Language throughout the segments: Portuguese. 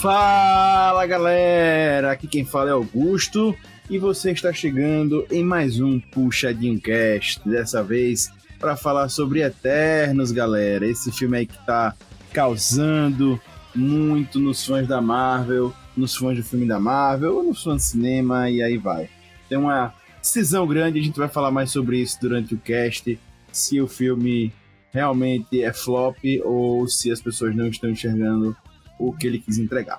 Fala galera, aqui quem fala é Augusto e você está chegando em mais um Puxadinho Cast, dessa vez para falar sobre Eternos, galera. Esse filme aí que tá causando muito nos fãs da Marvel, nos fãs do filme da Marvel, ou nos fãs de cinema e aí vai. Tem uma decisão grande, a gente vai falar mais sobre isso durante o cast, se o filme realmente é flop ou se as pessoas não estão enxergando o que ele quis entregar.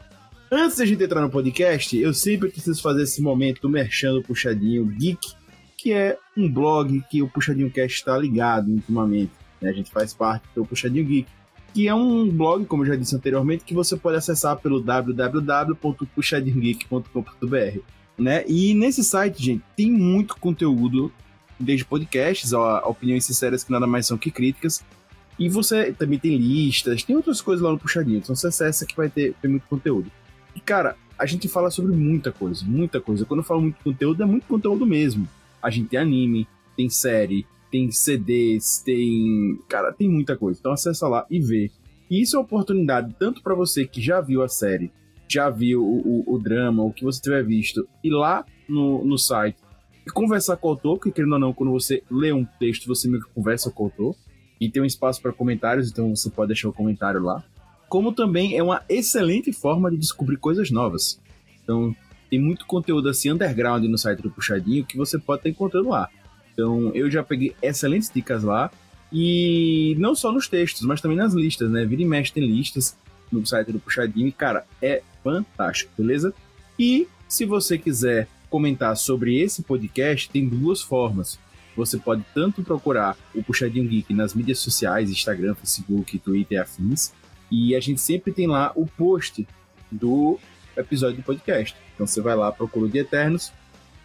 Antes de a gente entrar no podcast, eu sempre preciso fazer esse momento merchando Puxadinho Geek, que é um blog que o Puxadinho Cast está ligado ultimamente. Né? A gente faz parte do Puxadinho Geek, que é um blog, como eu já disse anteriormente, que você pode acessar pelo www.puxadinhogeek.com.br. Né? E nesse site, gente, tem muito conteúdo, desde podcasts, a opiniões sinceras que nada mais são que críticas, e você também tem listas, tem outras coisas lá no Puxadinho. Então você acessa que vai ter, ter muito conteúdo. E, cara, a gente fala sobre muita coisa, muita coisa. Quando eu falo muito conteúdo, é muito conteúdo mesmo. A gente tem anime, tem série, tem CDs, tem. Cara, tem muita coisa. Então acessa lá e vê. E isso é uma oportunidade tanto para você que já viu a série, já viu o, o, o, drama, o que você tiver visto, ir lá no, no site e conversar com o autor, porque querendo ou não, quando você lê um texto, você meio que conversa com o autor. E tem um espaço para comentários, então você pode deixar o um comentário lá. Como também é uma excelente forma de descobrir coisas novas. Então, tem muito conteúdo assim underground no site do Puxadinho que você pode estar encontrando lá. Então, eu já peguei excelentes dicas lá. E não só nos textos, mas também nas listas, né? Vira e mexe tem listas no site do Puxadinho e, cara, é fantástico, beleza? E se você quiser comentar sobre esse podcast, tem duas formas. Você pode tanto procurar o Puxadinho Geek nas mídias sociais, Instagram, Facebook, Twitter e afins. E a gente sempre tem lá o post do episódio do podcast. Então você vai lá, procura o de Eternos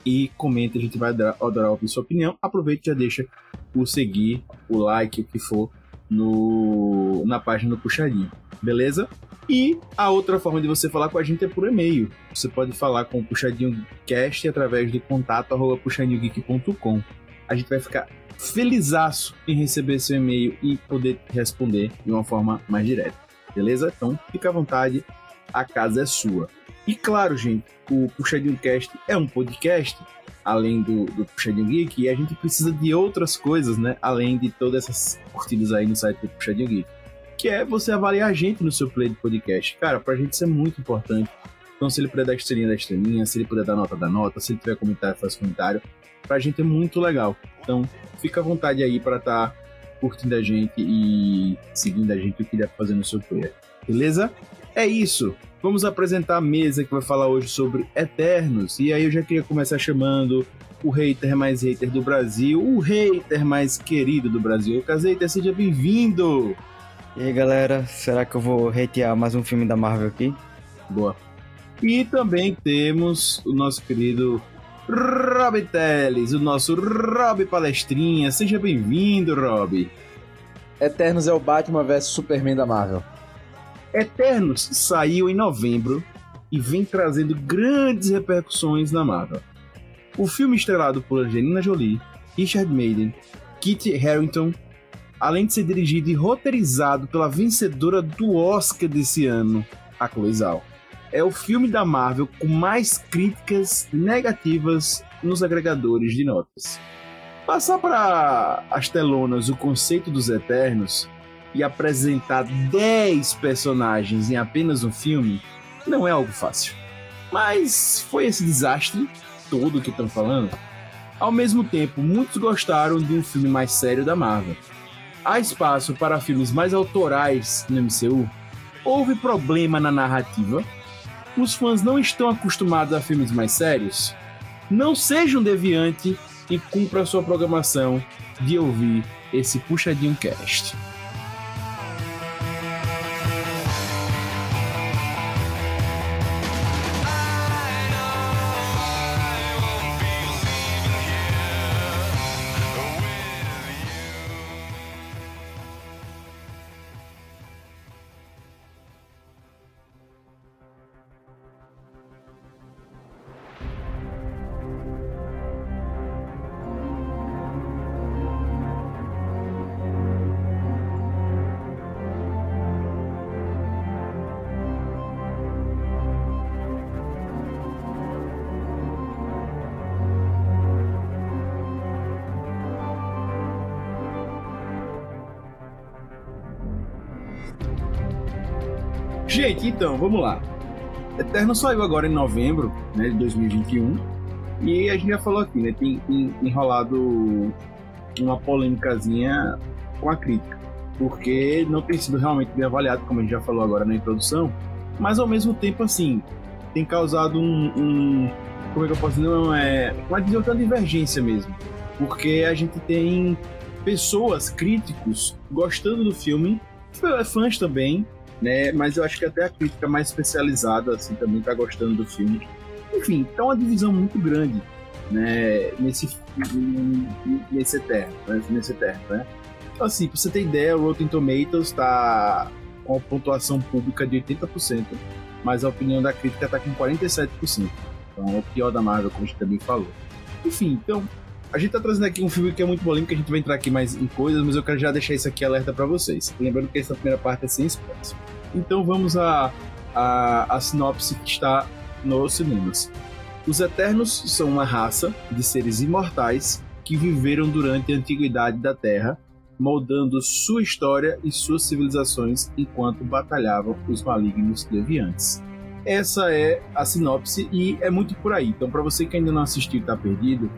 e comenta, a gente vai adorar ouvir sua opinião. Aproveite e já deixa o seguir, o like, o que for, no, na página do Puxadinho, beleza? E a outra forma de você falar com a gente é por e-mail. Você pode falar com o Puxadinho Cast através do contato arroba puxadinhogeek.com a gente vai ficar felizaço em receber seu e-mail e poder responder de uma forma mais direta, beleza? Então, fica à vontade, a casa é sua. E claro, gente, o Puxadinho Cast é um podcast, além do, do Puxadinho Geek, e a gente precisa de outras coisas, né? Além de todas essas curtidas aí no site do Puxadinho Geek. Que é você avaliar a gente no seu play de podcast. Cara, pra gente isso é muito importante. Então, se ele puder dar estrelinha, da estrelinha. Se ele puder dar nota, da nota. Se ele tiver comentário, faz comentário pra gente é muito legal. Então, fica à vontade aí para estar tá curtindo a gente e seguindo a gente o que dá pra fazer no seu player. Beleza? É isso. Vamos apresentar a mesa que vai falar hoje sobre Eternos. E aí eu já queria começar chamando o hater mais hater do Brasil, o hater mais querido do Brasil. Caseita, seja bem-vindo! E aí galera, será que eu vou hatear mais um filme da Marvel aqui? Boa. E também temos o nosso querido Rob Teles, o nosso Rob Palestrinha. Seja bem-vindo, Rob. Eternos é o Batman vs Superman da Marvel. Eternos saiu em novembro e vem trazendo grandes repercussões na Marvel. O filme estrelado por Angelina Jolie, Richard Madden, Kit Harington, além de ser dirigido e roteirizado pela vencedora do Oscar desse ano, a Chloe Zhao é o filme da Marvel com mais críticas negativas nos agregadores de notas. Passar para as telonas o conceito dos Eternos e apresentar 10 personagens em apenas um filme não é algo fácil. Mas foi esse desastre todo que estão falando? Ao mesmo tempo, muitos gostaram de um filme mais sério da Marvel. Há espaço para filmes mais autorais no MCU? Houve problema na narrativa? Os fãs não estão acostumados a filmes mais sérios, não seja um deviante e cumpra a sua programação de ouvir esse Puxadinho Cast. Gente, então, vamos lá. Eterno saiu agora em novembro né, de 2021 e a gente já falou aqui, né? Tem, tem enrolado uma polêmicazinha com a crítica, porque não tem sido realmente bem avaliado, como a gente já falou agora na introdução, mas ao mesmo tempo, assim, tem causado um. um como é que eu posso dizer? Não, é, uma divergência mesmo, porque a gente tem pessoas, críticos, gostando do filme, fãs também, né? Mas eu acho que até a crítica mais especializada, assim, também tá gostando do filme. Enfim, tá uma divisão muito grande, né? Nesse, nesse eterno, né? nesse eterno, né? Então, assim, pra você ter ideia, o Rotten Tomatoes tá com a pontuação pública de 80%, mas a opinião da crítica tá com 47%. Então é o pior da Marvel, como a gente também falou. Enfim, então, a gente tá trazendo aqui um filme que é muito polêmico, a gente vai entrar aqui mais em coisas, mas eu quero já deixar isso aqui alerta para vocês. Lembrando que essa primeira parte é sem spoilers. Então vamos à a, a, a sinopse que está nos cinemas. Os Eternos são uma raça de seres imortais que viveram durante a antiguidade da Terra, moldando sua história e suas civilizações enquanto batalhavam os malignos deviantes. Essa é a sinopse e é muito por aí. Então, para você que ainda não assistiu e está perdido,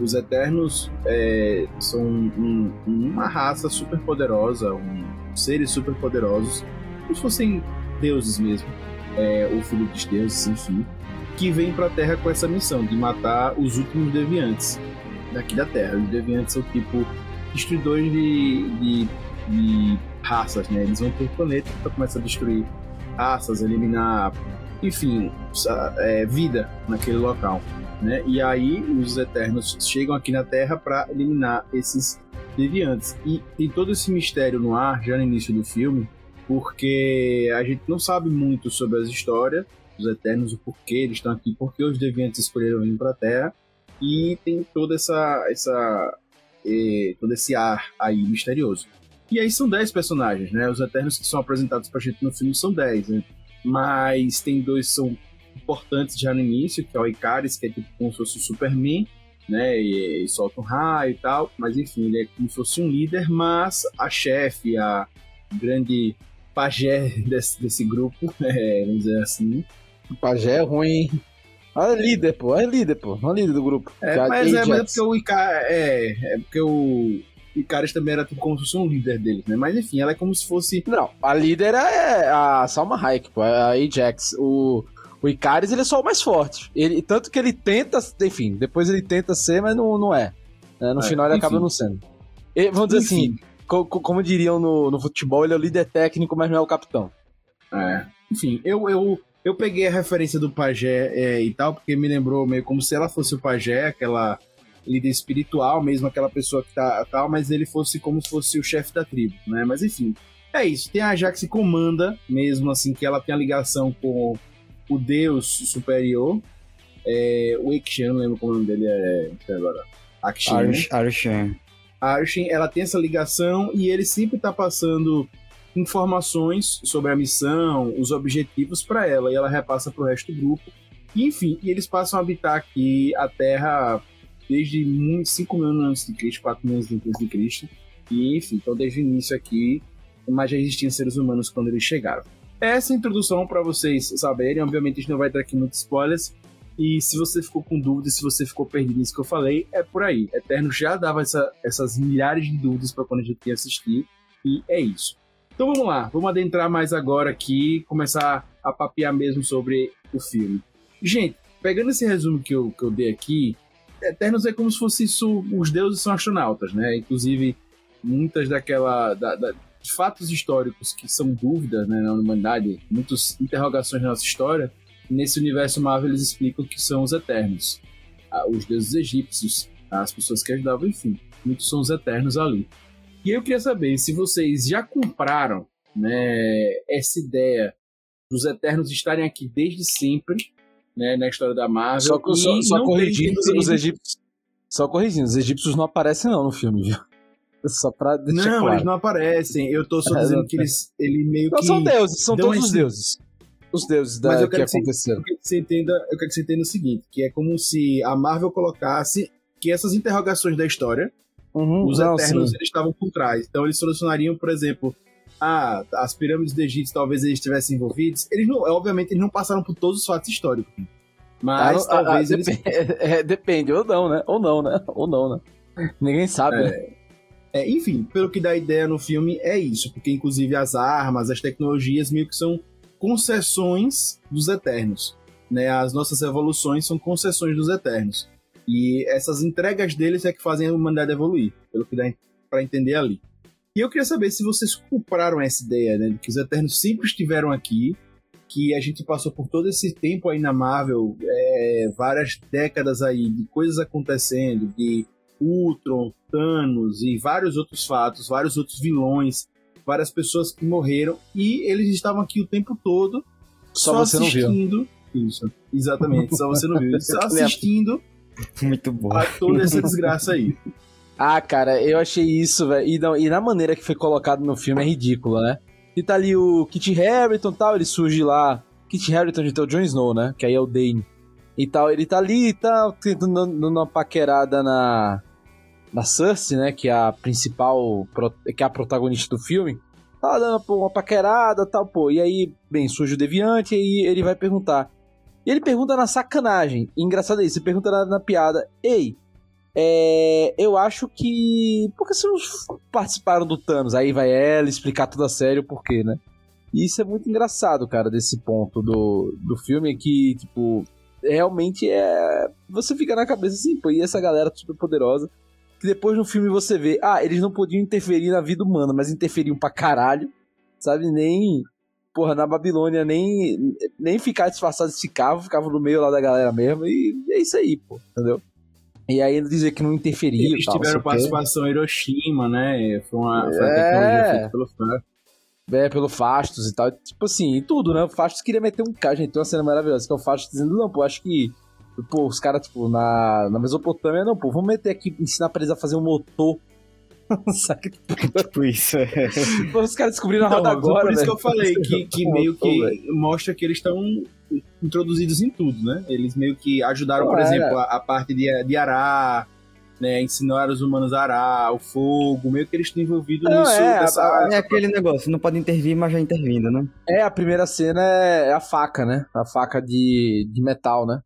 os Eternos é, são um, uma raça super poderosa, um, seres super poderosos, como se fossem deuses mesmo, é, ou filhos dos deuses, enfim, que vêm para a Terra com essa missão de matar os últimos deviantes daqui da Terra. Os deviantes são tipo destruidores de, de, de raças, né? Eles vão para o planeta para começar a destruir raças, eliminar, enfim, é, vida naquele local. Né? E aí os Eternos chegam aqui na Terra para eliminar esses deviantes. E tem todo esse mistério no ar, já no início do filme, porque a gente não sabe muito sobre as histórias dos Eternos, o porquê eles estão aqui, porque os deviantes escolheram vir para a Terra, e tem toda essa, essa todo esse ar aí misterioso. E aí são 10 personagens, né? Os Eternos que são apresentados pra gente no filme são 10, né? Mas tem dois que são importantes já no início, que é o Icaris, que é tipo como se fosse o Superman, né? E, e solta um raio e tal. Mas enfim, ele é como se fosse um líder, mas a chefe, a grande pajé desse, desse grupo, é, vamos dizer assim. Pajé é ruim. Ah, é líder, pô. É líder, pô. Não é líder do grupo. É, mas, é, mas é porque o Icar... É, é porque o Icaris também era tipo, como se fosse um líder deles, né? Mas enfim, ela é como se fosse... Não, a líder é a Salma Hayek, pô. É a Ajax. O... O Icaris, ele é só o mais forte. Ele, tanto que ele tenta, enfim, depois ele tenta ser, mas não, não é. é no é, final ele enfim. acaba não sendo. Vamos dizer assim, enfim. assim, co, co, como diriam no, no futebol, ele é o líder técnico, mas não é o capitão. É. Enfim, eu, eu, eu peguei a referência do pajé é, e tal, porque me lembrou meio como se ela fosse o pajé, aquela líder espiritual mesmo, aquela pessoa que tá tal, mas ele fosse como se fosse o chefe da tribo, né? Mas enfim, é isso. Tem a Jax que comanda mesmo, assim, que ela tem a ligação com o deus superior. É, o Ikshan, não lembro como o nome dele é agora. Akshin. Né? Arshin. Arshin, ela tem essa ligação e ele sempre tá passando informações sobre a missão, os objetivos para ela, e ela repassa para o resto do grupo. E, enfim, e eles passam a habitar aqui a Terra desde 5 mil anos antes de Cristo, 4 mil anos antes de Cristo. E, enfim, então desde o início aqui, mas já existiam seres humanos quando eles chegaram. Essa introdução para vocês saberem, obviamente a gente não vai ter aqui muitos spoilers, e se você ficou com dúvidas, se você ficou perdido nisso que eu falei, é por aí. Eterno já dava essa, essas milhares de dúvidas para quando a gente ia assistir, e é isso. Então vamos lá, vamos adentrar mais agora aqui, começar a papear mesmo sobre o filme. Gente, pegando esse resumo que eu, que eu dei aqui, Eternos é como se fosse isso, os deuses são astronautas, né? Inclusive, muitas daquela. Da, da, fatos históricos que são dúvidas né, na humanidade, muitas interrogações na nossa história, nesse universo Marvel eles explicam que são os Eternos. Ah, os deuses egípcios, as pessoas que ajudavam, enfim, muitos são os Eternos ali. E eu queria saber se vocês já compraram né, essa ideia dos Eternos estarem aqui desde sempre, né, na história da Marvel. Só, só, só corrigindo os egípcios. Só corrigindo, os egípcios não aparecem não no filme, viu? Só pra Não, claro. eles não aparecem. Eu tô só dizendo que eles ele meio não, que. São deuses, são todos esse... os deuses. Os deuses da, Mas eu quero que, aconteceram. quero que você entenda, eu quero que você entenda o seguinte: que é como se a Marvel colocasse que essas interrogações da história Uhum, os não, Eternos eles estavam por trás. Então eles solucionariam, por exemplo, ah, as pirâmides do Egito talvez eles estivessem envolvidos. Eles não, obviamente, eles não passaram por todos os fatos históricos. Mas Ah, talvez ah, eles. depende, é, depende, ou não, né? Ou não, né? Ou não, né? Ninguém sabe, né? É, enfim, pelo que dá ideia no filme, é isso. Porque, inclusive, as armas, as tecnologias meio que são concessões dos Eternos. Né? As nossas evoluções são concessões dos Eternos. E essas entregas deles é que fazem a humanidade evoluir, pelo que dá para entender ali. E eu queria saber se vocês compraram essa ideia, né? De que os Eternos sempre estiveram aqui, que a gente passou por todo esse tempo aí na Marvel, é, várias décadas aí de coisas acontecendo, de Ultron, Thanos e vários outros fatos, vários outros vilões, várias pessoas que morreram e eles estavam aqui o tempo todo Só você não viu. assistindo. Isso, exatamente, só você não viu. Só assistindo Muito bom. a toda essa desgraça aí. Ah, cara, eu achei isso, velho. E, não- e na maneira que foi colocado no filme é ridícula, né? E tá ali o Kit Harington e tal, ele surge lá. Kit Harington de o Jon Snow, né? Que aí é o Dane. E tal, ele tá ali e tal, tentando dando uma paquerada na. Na Cersei, né? Que é a principal. Que é a protagonista do filme. Tá dando pô, uma paquerada tal, pô. E aí, bem, surge o Deviante e ele vai perguntar. E ele pergunta na sacanagem. E engraçado é isso, ele pergunta na, na piada. Ei, é, eu acho que. Por que vocês não participaram do Thanos? Aí vai ela explicar tudo a sério o porquê, né? E isso é muito engraçado, cara, desse ponto do, do filme que, tipo, realmente é. Você fica na cabeça assim, pô, e essa galera super poderosa. Que depois no filme você vê, ah, eles não podiam interferir na vida humana, mas interferiam pra caralho, sabe? Nem. Porra, na Babilônia nem, nem ficar disfarçado de ficavam, ficavam no meio lá da galera mesmo, e é isso aí, pô, entendeu? E aí ele dizer que não interferiu. Eles tal, tiveram participação em Hiroshima, né? Foi uma, foi uma É. tecnologia feita pelo fã. É, pelo Fastos e tal. Tipo assim, tudo, né? O Fastos queria meter um cara, gente. Tem uma cena maravilhosa que é o Fastos dizendo: Não, pô, acho que. Pô, os caras, tipo, na, na Mesopotâmia, não, pô, vamos meter aqui, ensinar pra eles a fazer um motor. Saca? Tipo isso. é. Pô, os caras descobriram a Então, roda agora, por isso velho. que eu falei que, que meio que mostra que eles estão introduzidos em tudo, né? Eles meio que ajudaram, Pô, por é. exemplo, a, a parte de, de arar, né? Ensinaram os humanos a arar, o fogo, meio que eles estão envolvidos Não, nisso. é, dessa- a- É aquele negócio, não pode intervir, mas já intervindo, né? É, a primeira cena é a faca, né? A faca de, de metal, né?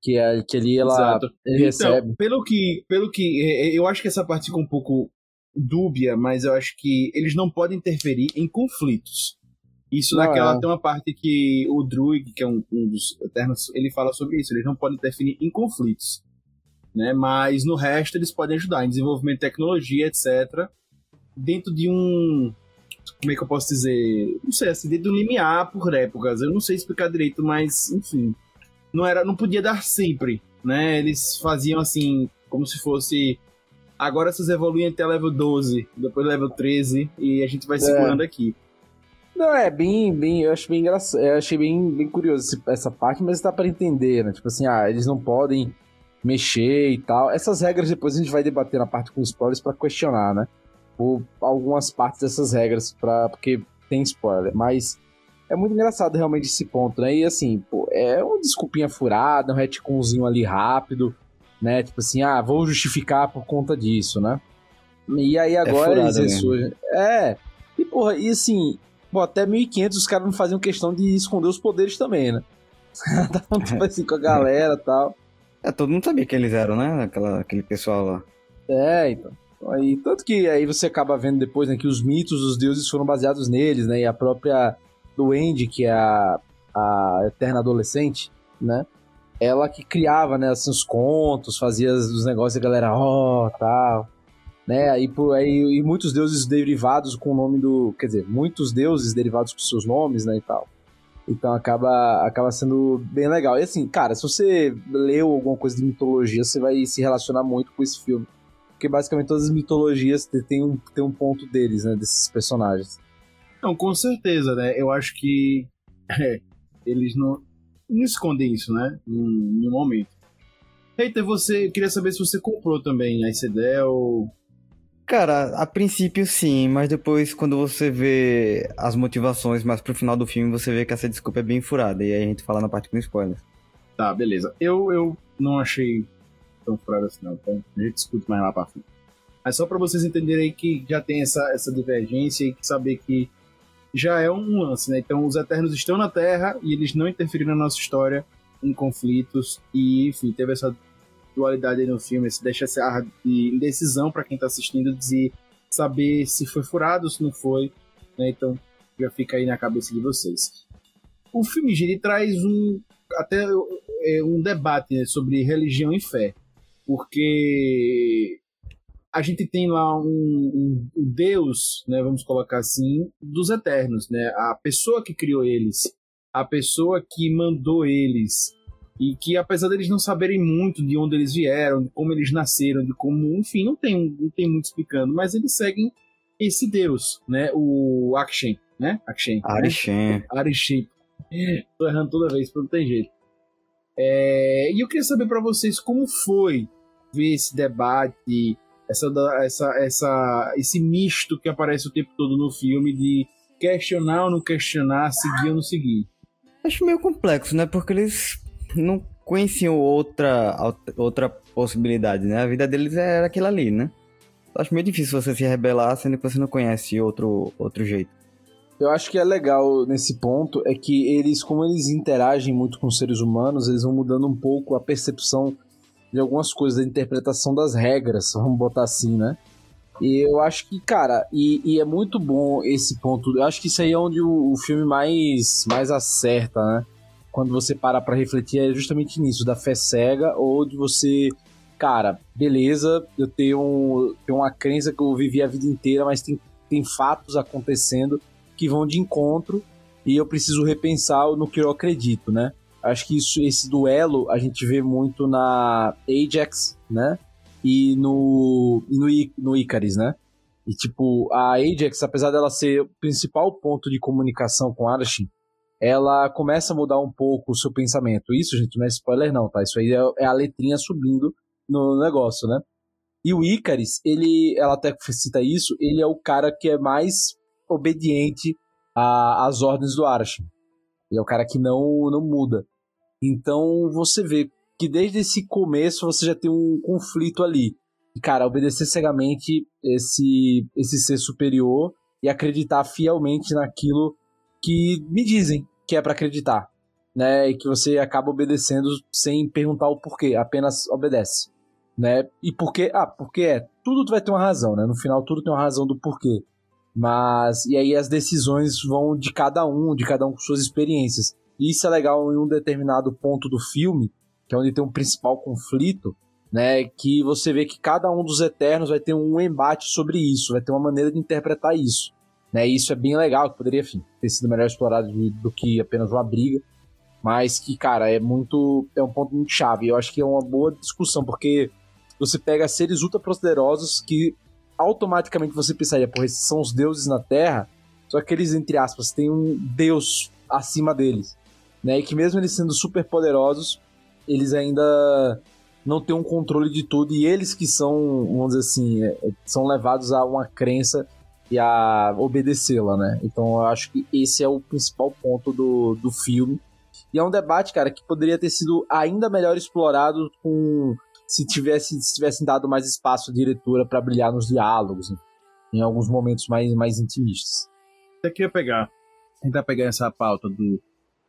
Que, é, que ali ela Exato. ele recebe. Então, pelo que, pelo que é, é, eu acho que essa parte ficou um pouco dúbia, mas eu acho que eles não podem interferir em conflitos. Isso Não, naquela é. tem uma parte que o Druid, que é um, um dos Eternos, ele fala sobre isso. Eles não podem interferir em conflitos, né? Mas no resto eles podem ajudar em desenvolvimento de tecnologia, etc. Dentro de um como é que eu posso dizer? Não sei, assim, dentro de um limiar por épocas. Eu não sei explicar direito, mas enfim, não era, não podia dar sempre, né? Eles faziam assim, como se fosse agora vocês evoluem até level 12, depois level 13 e a gente vai segurando aqui. Não, é bem, bem, eu acho bem engraçado, eu achei bem, bem curioso essa parte, mas dá pra entender, né? Tipo assim, ah, eles não podem mexer e tal. Essas regras depois a gente vai debater na parte com spoilers pra questionar, né? Por algumas partes dessas regras, pra, porque tem spoiler, mas é muito engraçado realmente esse ponto, né? E assim, pô, é uma desculpinha furada, um retconzinho ali rápido, né? Tipo assim, ah, vou justificar por conta disso, né? E aí agora furada eles ressurgem. É, e porra, e assim, Pô, até 1500 os caras não faziam questão de esconder os poderes também, né? Estavam tipo assim com a galera e tal. É, todo mundo sabia que eles eram, né? Aquela, aquele pessoal lá. É, então. Aí, tanto que aí você acaba vendo depois né, que os mitos dos deuses foram baseados neles, né? E a própria Duende, que é a, a eterna adolescente, né? Ela que criava, né, assim, os contos, fazia os negócios e a galera, ó, tal. Né? Aí, por, e muitos deuses derivados com o nome do. Quer dizer, muitos deuses derivados com seus nomes, né? E tal. Então acaba, acaba sendo bem legal. E assim, cara, se você leu alguma coisa de mitologia, você vai se relacionar muito com esse filme. Porque basicamente todas as mitologias te- tem um, tem um ponto deles, né? Desses personagens. Não, com certeza, né? Eu acho que é, eles não, não escondem isso, né? Em nenhum momento. Eita, você eu queria saber se você comprou também a Icedel. Cara, a princípio sim, mas depois quando você vê as motivações mais pro final do filme, você vê que essa desculpa é bem furada. E aí a gente fala na parte com spoilers. Tá, beleza. Eu, eu não achei tão furado assim, não. Então a gente discute mais lá pra frente. Mas só pra vocês entenderem aí que já tem essa, essa divergência e saber que já é um lance, né? Então os Eternos estão na Terra e eles não interferiram na nossa história em conflitos e, enfim, teve essa dualidade aí no filme, se deixa essa de indecisão para quem tá assistindo de saber se foi furado ou se não foi, né? Então já fica aí na cabeça de vocês. O filme ele traz um até é, um debate né, sobre religião e fé, porque a gente tem lá um, um, um, Deus, né, vamos colocar assim, dos eternos, né? A pessoa que criou eles, a pessoa que mandou eles e que apesar deles não saberem muito de onde eles vieram, de como eles nasceram, de como, enfim, não tem, não tem muito explicando, mas eles seguem esse Deus, né? O Akshen, né? Akshen. Arishem. Né? Arishem. Tô errando toda vez, não tem jeito. É, e eu queria saber para vocês como foi ver esse debate, essa, essa, essa, esse misto que aparece o tempo todo no filme de questionar ou não questionar, seguir ou não seguir. Acho meio complexo, né? Porque eles não conheciam outra, outra possibilidade, né? A vida deles era aquilo ali, né? Acho meio difícil você se rebelar sendo que você não conhece outro, outro jeito. Eu acho que é legal nesse ponto é que eles, como eles interagem muito com os seres humanos, eles vão mudando um pouco a percepção de algumas coisas, da interpretação das regras, vamos botar assim, né? E eu acho que, cara, e, e é muito bom esse ponto. Eu acho que isso aí é onde o, o filme mais, mais acerta, né? Quando você para pra refletir, é justamente nisso, da fé cega ou de você cara, beleza, eu tenho, tenho uma crença que eu vivi a vida inteira, mas tem, tem fatos acontecendo que vão de encontro e eu preciso repensar no que eu acredito, né? Acho que isso, esse duelo a gente vê muito na Ajax, né? E no, no, no Icaris, né? E tipo, a Ajax, apesar dela ser o principal ponto de comunicação com Arashin, ela começa a mudar um pouco o seu pensamento. Isso, gente, não é spoiler não, tá? Isso aí é, é a letrinha subindo no negócio, né? E o Icaris, ele, ela até cita isso, ele é o cara que é mais obediente às ordens do Arashin. Ele é o cara que não, não muda. Então você vê que desde esse começo você já tem um conflito ali. E, cara, obedecer cegamente esse, esse ser superior e acreditar fielmente naquilo que me dizem que é para acreditar. Né, e que você acaba obedecendo sem perguntar o porquê, apenas obedece. Né? E porquê? Ah, porque é. Tudo vai ter uma razão, né? No final, tudo tem uma razão do porquê. Mas, e aí as decisões vão de cada um, de cada um com suas experiências. E isso é legal em um determinado ponto do filme, que é onde tem um principal conflito, né? Que você vê que cada um dos Eternos vai ter um embate sobre isso, vai ter uma maneira de interpretar isso. Né? E isso é bem legal, que poderia, enfim, ter sido melhor explorado de, do que apenas uma briga. Mas que, cara, é muito. É um ponto muito chave. Eu acho que é uma boa discussão, porque você pega seres ultra poderosos que automaticamente você pensaria, porra, esses são os deuses na Terra, só que eles, entre aspas, têm um deus acima deles, né? E que mesmo eles sendo super poderosos, eles ainda não têm um controle de tudo, e eles que são, vamos dizer assim, é, é, são levados a uma crença e a obedecê-la, né? Então eu acho que esse é o principal ponto do, do filme. E é um debate, cara, que poderia ter sido ainda melhor explorado com se tivesse se tivessem dado mais espaço à diretora para brilhar nos diálogos, em alguns momentos mais, mais intimistas. Eu queria pegar, tentar pegar essa pauta do,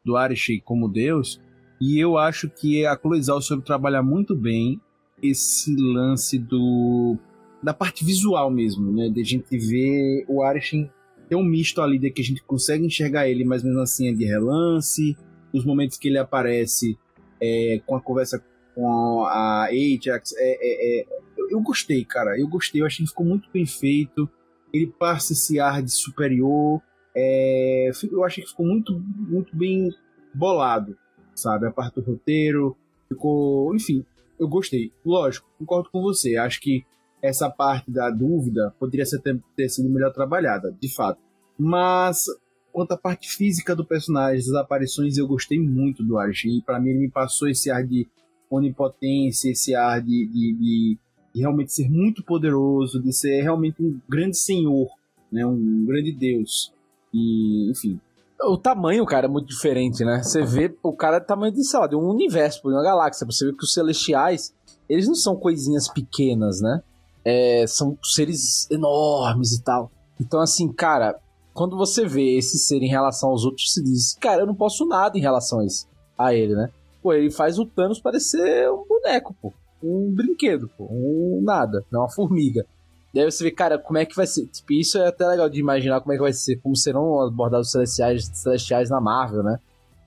do Arishi como Deus, e eu acho que a Cloizal soube trabalhar muito bem esse lance do da parte visual mesmo, né? De a gente ver o Arishin ter um misto ali de que a gente consegue enxergar ele, mas mesmo assim é de relance. Os momentos que ele aparece é, com a conversa com a Ajax. É, é, é, eu gostei, cara. Eu gostei. Eu achei que ficou muito bem feito. Ele passa esse ar de superior. É, eu achei que ficou muito, muito bem bolado, sabe? A parte do roteiro. Ficou. Enfim, eu gostei. Lógico, concordo com você. Acho que essa parte da dúvida poderia ser, ter, ter sido melhor trabalhada, de fato. Mas quanto à parte física do personagem, as aparições, eu gostei muito do Archie. Para mim, ele me passou esse ar de onipotência, esse ar de, de, de, de, realmente ser muito poderoso, de ser realmente um grande senhor, né? um grande deus. E, enfim. O tamanho, cara, é muito diferente, né? Você vê o cara é tamanho de, sei lá, de um universo, de uma galáxia. Você vê que os celestiais, eles não são coisinhas pequenas, né? É, são seres enormes e tal. Então, assim, cara, quando você vê esse ser em relação aos outros, se diz, cara, eu não posso nada em relação a, isso, a ele, né? Pô, ele faz o Thanos parecer um boneco, pô. Um brinquedo, pô. Um nada, não uma formiga. Daí você vê, cara, como é que vai ser. Tipo, isso é até legal de imaginar como é que vai ser, como serão abordados os celestiais, celestiais na Marvel, né?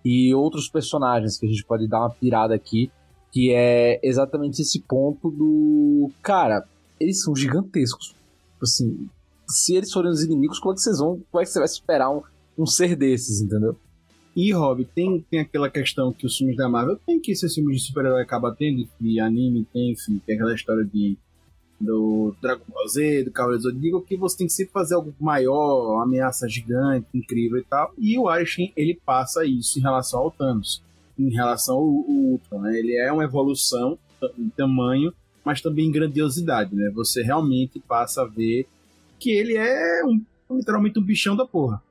E outros personagens que a gente pode dar uma pirada aqui, que é exatamente esse ponto do. Cara, eles são gigantescos. Tipo assim, se eles forem os inimigos, como é que vocês vão. Como é que você vai esperar um, um ser desses, entendeu? E, Rob, tem, tem aquela questão que os filmes da Marvel tem que esses filmes de super-herói acabam tendo, e anime tem, enfim, tem aquela história de do Dragon Ball Z, do Cavaleiro Zodíaco, que você tem que sempre fazer algo maior, uma ameaça gigante, incrível e tal. E o Arishin, ele passa isso em relação ao Thanos, em relação ao, ao Ultron, né? Ele é uma evolução em tamanho, mas também em grandiosidade, né? Você realmente passa a ver que ele é um, literalmente um bichão da porra.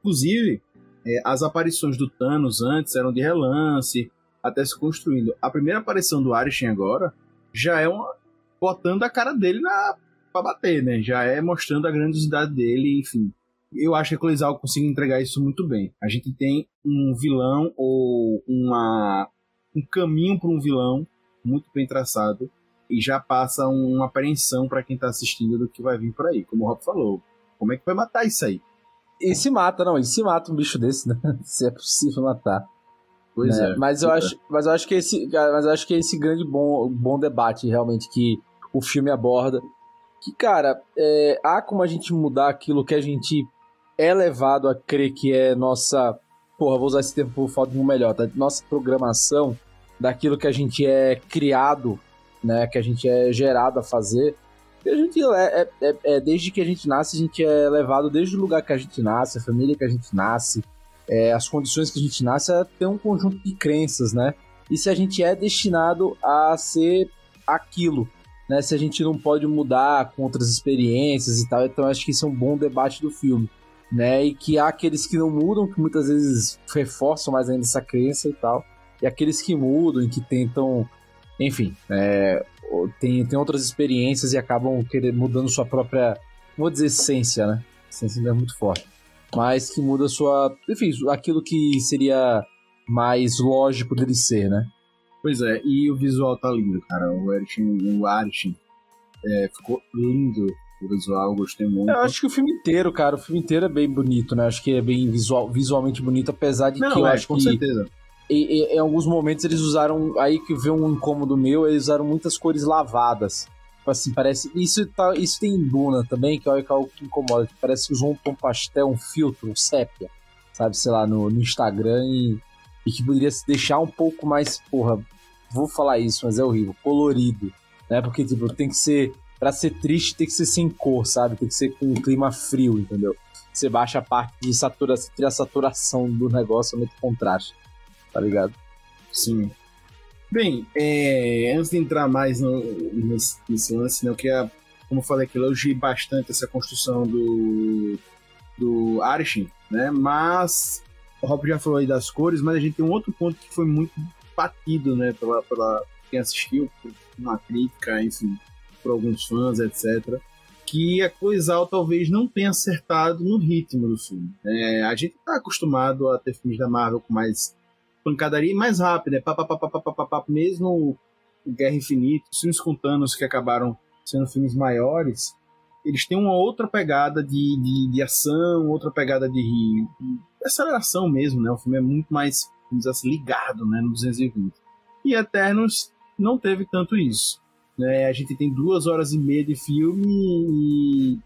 Inclusive, é, as aparições do Thanos antes eram de relance, até se construindo. A primeira aparição do Arishin agora já é uma botando a cara dele na para bater, né? Já é mostrando a grandiosidade dele, enfim. Eu acho que a Colisal consegue entregar isso muito bem. A gente tem um vilão ou uma um caminho para um vilão muito bem traçado e já passa uma apreensão para quem tá assistindo do que vai vir por aí, como o Rob falou. Como é que vai matar isso aí? E se mata, não, e se mata um bicho desse, né? se é possível matar. Pois né? é. Mas eu, é. Acho, mas eu acho que esse, mas eu acho que esse grande bom, bom debate realmente que o filme aborda, que cara, é, há como a gente mudar aquilo que a gente é levado a crer que é nossa, porra, vou usar esse termo por falta de um melhor, tá? Nossa programação daquilo que a gente é criado, né, que a gente é gerado a fazer. E a gente é, é, é, é, desde que a gente nasce, a gente é levado desde o lugar que a gente nasce, a família que a gente nasce, é, as condições que a gente nasce, a ter um conjunto de crenças, né? E se a gente é destinado a ser aquilo, né? Se a gente não pode mudar com outras experiências e tal, então acho que isso é um bom debate do filme, né? E que há aqueles que não mudam, que muitas vezes reforçam mais ainda essa crença e tal, e aqueles que mudam e que tentam, enfim, é, tem, tem outras experiências e acabam querendo, mudando sua própria, vou dizer, essência, né? Essência é muito forte. Mas que muda sua. Enfim, aquilo que seria mais lógico dele ser, né? Pois é, e o visual tá lindo, cara. O Arishin, o Arishin é, ficou lindo o visual, gostei muito. Eu acho que o filme inteiro, cara, o filme inteiro é bem bonito, né? Acho que é bem visual, visualmente bonito, apesar de Não, que eu é, acho com que. certeza. E, e, em alguns momentos eles usaram. Aí que vê um incômodo meu, eles usaram muitas cores lavadas. Tipo assim, parece. Isso, tá, isso tem em Duna também, que é algo que incomoda. Parece que usou um tom pastel, um filtro, um sépia, sabe, sei lá, no, no Instagram e, e que poderia se deixar um pouco mais, porra, vou falar isso, mas é horrível, colorido, né? Porque, tipo, tem que ser. Pra ser triste, tem que ser sem cor, sabe? Tem que ser com um clima frio, entendeu? Você baixa a parte de saturação, a saturação do negócio, muito contraste tá ligado? Sim. Bem, é, antes de entrar mais no, nesse, nesse lance, né, eu queria, como eu falei aqui, elogiei bastante essa construção do, do Arishin, né? Mas o Rob já falou aí das cores, mas a gente tem um outro ponto que foi muito batido, né, pela, pela quem assistiu, por uma crítica, enfim, por alguns fãs, etc. Que a Coisal talvez não tenha acertado no ritmo do filme. É, a gente está acostumado a ter filmes da Marvel com mais pancadaria mais rápida, é pá, mesmo Guerra Infinita, os filmes com Thanos que acabaram sendo filmes maiores, eles têm uma outra pegada de, de, de ação, outra pegada de, de, aceleração mesmo, né? O filme é muito mais, vamos dizer assim, ligado, né, no 220. E Eternos não teve tanto isso. Né? A gente tem duas horas e meia de filme e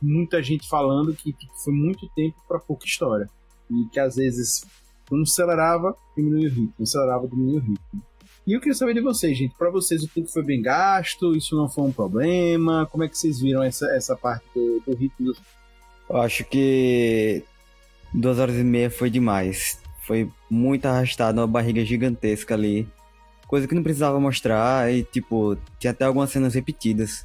muita gente falando que, que foi muito tempo para pouca história. E que às vezes quando acelerava, diminuía o ritmo. Acelerava, diminuía o ritmo. E eu queria saber de vocês, gente. Para vocês, o tempo foi bem gasto? Isso não foi um problema? Como é que vocês viram essa, essa parte do, do ritmo? Do... Eu acho que duas horas e meia foi demais. Foi muito arrastado, uma barriga gigantesca ali. Coisa que não precisava mostrar e, tipo, tinha até algumas cenas repetidas.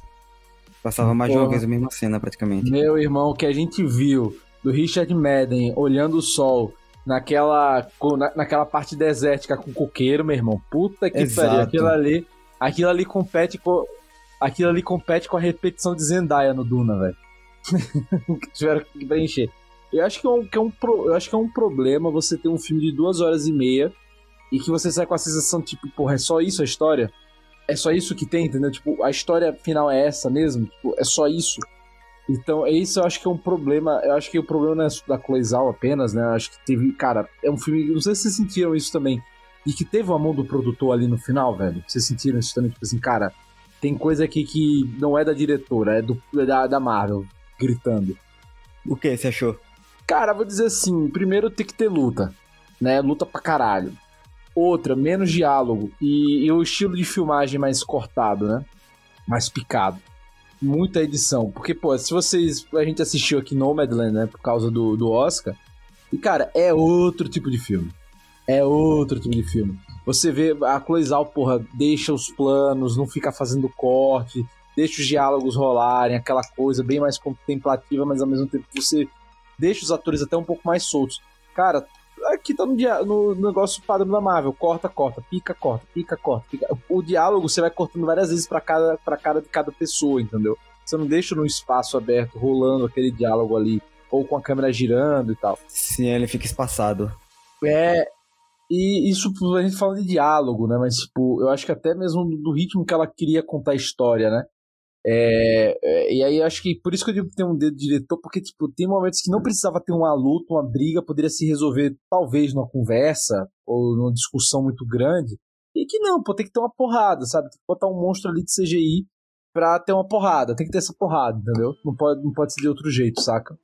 Passava mais de uma vez a mesma cena, praticamente. Meu irmão, o que a gente viu do Richard Madden olhando o sol naquela, na, naquela parte desértica com coqueiro, meu irmão. Puta que pariu. Aquilo ali, aquilo ali compete com. Aquilo ali compete com a repetição de Zendaya no Duna, velho. Tiveram que preencher. Eu acho que é um, que é um, pro, eu acho que é um problema você ter um filme de duas horas e meia e que você sai com a sensação, tipo, porra, é só isso a história? É só isso que tem, entendeu? Tipo, a história final é essa mesmo? Tipo, é só isso? Então, é isso eu acho que é um problema. Eu acho que o problema não é da Cloizal apenas, né? Eu acho que teve. Cara, é um filme. Não sei se vocês sentiram isso também. E que teve o amor do produtor ali no final, velho. Vocês sentiram isso também? Tipo assim, cara, tem coisa aqui que não é da diretora, é do, da, da Marvel gritando. O que você achou? Cara, vou dizer assim: primeiro tem que ter luta, né? Luta pra caralho. Outra, menos diálogo. E, e o estilo de filmagem mais cortado, né? Mais picado. Muita edição. Porque, pô, se vocês. A gente assistiu aqui Nomadland, né? Por causa do, do Oscar. E, cara, é outro tipo de filme. É outro tipo de filme. Você vê a Cloizal, porra, deixa os planos, não fica fazendo corte, deixa os diálogos rolarem, aquela coisa bem mais contemplativa, mas ao mesmo tempo você deixa os atores até um pouco mais soltos. Cara, aqui tá no, no, negócio padrão da Marvel. Corta, corta, pica, corta, pica, corta. Pica. O diálogo você vai cortando várias vezes pra, cada, pra cara de cada pessoa, entendeu? Você não deixa no espaço aberto rolando aquele diálogo ali, ou com a câmera girando e tal. Sim, ele fica espaçado. É. E isso a gente fala de diálogo, né? Mas, tipo, eu acho que até mesmo do ritmo que ela queria contar a história, né? É, é, e aí acho que por isso que eu digo que tem um dedo diretor, porque tipo, tem momentos que não precisava ter uma luta, uma briga, poderia se resolver talvez numa conversa ou numa discussão muito grande. E que não, pô, tem que ter uma porrada, sabe? Tem que botar um monstro ali de CGI pra ter uma porrada. Tem que ter essa porrada, entendeu? Não pode, não pode ser de outro jeito, saca?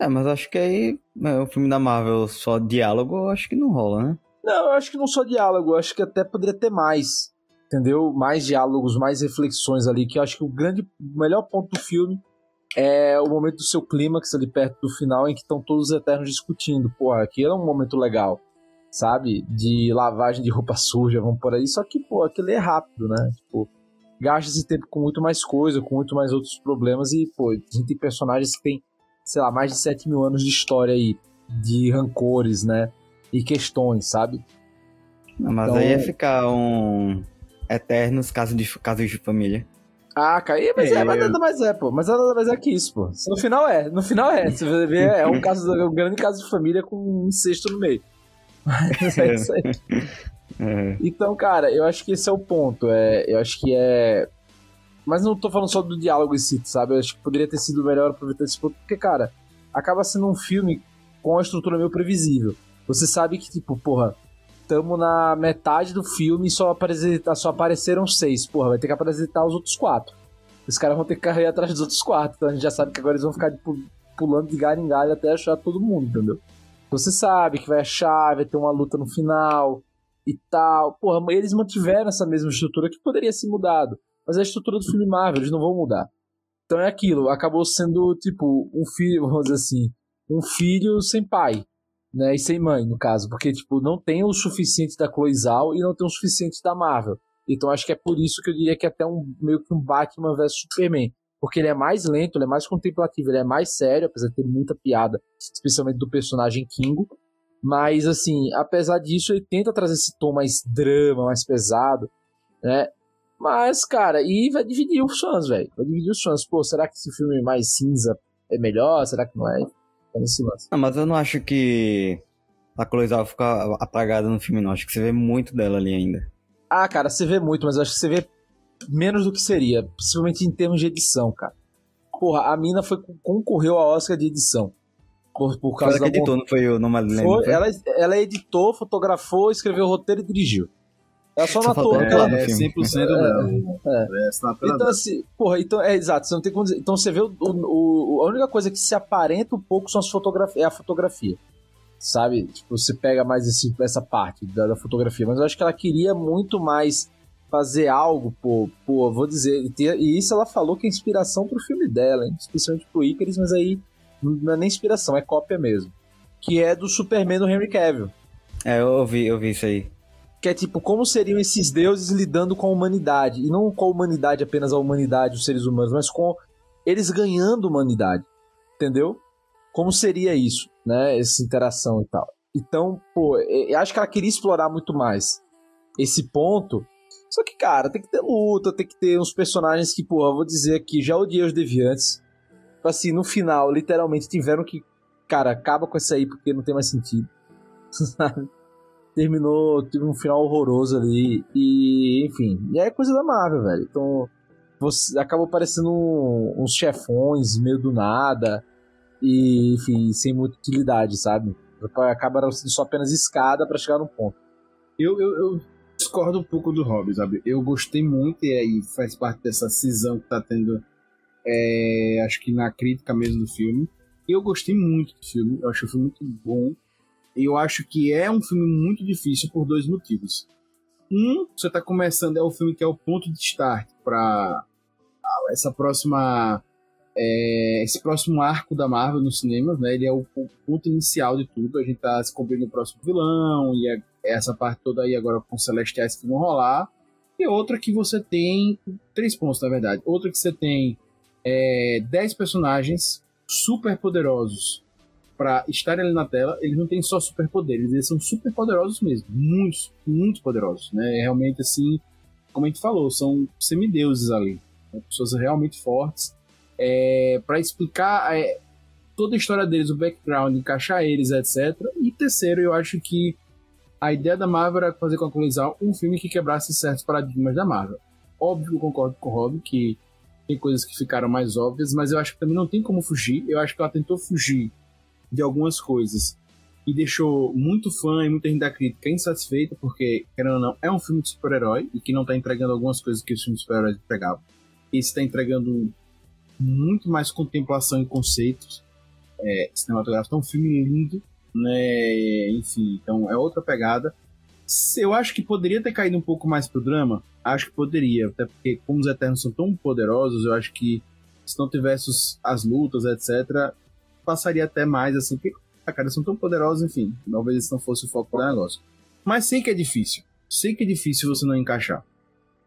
É, mas acho que aí é, o filme da Marvel só diálogo, acho que não rola, né? Não, eu acho que não só diálogo, acho que até poderia ter mais entendeu? Mais diálogos, mais reflexões ali, que eu acho que o grande, o melhor ponto do filme é o momento do seu clímax ali perto do final, em que estão todos os Eternos discutindo. Porra, aqui é um momento legal, sabe? De lavagem de roupa suja, vamos por aí. Só que, pô, aquele é rápido, né? Tipo, gasta esse tempo com muito mais coisa, com muito mais outros problemas. E, pô, a gente tem personagens que tem, sei lá, mais de 7 mil anos de história aí, de rancores, né? E questões, sabe? Não, mas então... aí ia ficar um eternos casos de, casos de família. Ah, cara, mas, é, é, mas nada mais é, pô. Mas nada mais é que isso, pô. No final é, no final é. Você vê, é um, caso, um grande caso de família com um incesto no meio. Mas é isso aí. É. Então, cara, eu acho que esse é o ponto. É, eu acho que é. Mas não tô falando só do diálogo em si, sabe? Eu acho que poderia ter sido melhor aproveitar esse ponto, porque, cara, acaba sendo um filme com uma estrutura meio previsível. Você sabe que, tipo, porra, estamos na metade do filme e só, só apareceram seis. Porra, vai ter que apresentar os outros quatro. Os caras vão ter que correr atrás dos outros quatro. Então a gente já sabe que agora eles vão ficar tipo, pulando de galho em galho até achar todo mundo, entendeu? Você sabe que vai achar, vai ter uma luta no final e tal. Porra, eles mantiveram essa mesma estrutura que poderia ser mudado. Mas é a estrutura do filme Marvel, eles não vão mudar. Então é aquilo, acabou sendo tipo um filho, vamos dizer assim, um filho sem pai né? E sem mãe, no caso, porque tipo, não tem o suficiente da Cloizal e não tem o suficiente da Marvel. Então acho que é por isso que eu diria que é até um meio que um Batman vs Superman, porque ele é mais lento, ele é mais contemplativo, ele é mais sério, apesar de ter muita piada, especialmente do personagem Kingo. Mas assim, apesar disso, ele tenta trazer esse tom mais drama, mais pesado, né? Mas, cara, e vai dividir os fãs, velho. Vai dividir os fãs. Pô, será que esse filme mais cinza é melhor? Será que não é? Nesse lance. Não, mas eu não acho que a Chloe vai ficar apagada no filme, não. Acho que você vê muito dela ali ainda. Ah, cara, você vê muito, mas acho que você vê menos do que seria. Principalmente em termos de edição, cara. Porra, a mina foi, concorreu ao Oscar de edição. Por, por causa ela que editou, não foi eu, não me lembro. Ela, ela editou, fotografou, escreveu o roteiro e dirigiu. Ela só não atuou naquela. É, é 100% dela. É. é. Então, assim, porra, então, é exato, você não tem como dizer. Então você vê o, o, a única coisa que se aparenta um pouco são as fotografias, é a fotografia. Sabe? Tipo, você pega mais esse, essa parte da, da, fotografia. Mas eu acho que ela queria muito mais fazer algo, pô, pô, vou dizer. E isso ela falou que é inspiração pro filme dela, hein? especialmente pro Icarus, mas aí não é nem inspiração, é cópia mesmo. Que é do Superman do Henry Cavill. É, eu ouvi, eu vi isso aí que é tipo, como seriam esses deuses lidando com a humanidade? E não com a humanidade apenas a humanidade, os seres humanos, mas com eles ganhando humanidade. Entendeu? Como seria isso, né? Essa interação e tal. Então, pô, eu acho que ela queria explorar muito mais esse ponto. Só que, cara, tem que ter luta, tem que ter uns personagens que, pô, eu vou dizer aqui, já odiei os deviantes. Assim, no final, literalmente tiveram que cara, acaba com isso aí porque não tem mais sentido. Sabe? Terminou, teve um final horroroso ali. E, enfim. E é coisa da Marvel, velho. Então, você acabou parecendo um, uns chefões meio do nada. E, enfim, sem muita utilidade, sabe? Acaba sendo só apenas escada para chegar no ponto. Eu, eu, eu, discordo um pouco do Hobby, sabe? Eu gostei muito, e aí faz parte dessa cisão que tá tendo, é, acho que na crítica mesmo do filme. Eu gostei muito do filme, eu acho o filme muito bom. Eu acho que é um filme muito difícil por dois motivos. Um, você tá começando, é o filme que é o ponto de start para essa próxima é, esse próximo arco da Marvel no cinema, né? Ele é o, o, ponto inicial de tudo. A gente tá descobrindo o próximo vilão e é, essa parte toda aí agora com Celestiais que vão rolar. E outra que você tem três pontos, na verdade. Outra que você tem é, dez personagens super poderosos para estarem ali na tela. Eles não têm só superpoderes, eles são super poderosos mesmo, muitos, muito poderosos, né? Realmente assim, como a gente falou, são semideuses ali, né? pessoas realmente fortes é, para explicar é, toda a história deles, o background, encaixar eles, etc. E terceiro, eu acho que a ideia da Marvel era fazer com a colisão um filme que quebrasse certos paradigmas da Marvel. Óbvio, concordo com o Rob que tem coisas que ficaram mais óbvias, mas eu acho que também não tem como fugir. Eu acho que ela tentou fugir de algumas coisas e deixou muito fã e muita gente da crítica insatisfeita, porque, querendo ou não, é um filme de super-herói e que não tá entregando algumas coisas que os filmes de super-heróis entregavam. Esse tá entregando muito mais contemplação e conceitos é, cinematográficos. É um filme lindo, né? Enfim, então é outra pegada. Eu acho que poderia ter caído um pouco mais pro drama. Acho que poderia, até porque como os Eternos são tão poderosos, eu acho que se não tivesse as lutas, etc., passaria até mais assim, porque, ah, cara, são tão poderosos, enfim, talvez esse não fosse o foco do negócio. Mas sei que é difícil. Sei que é difícil você não encaixar.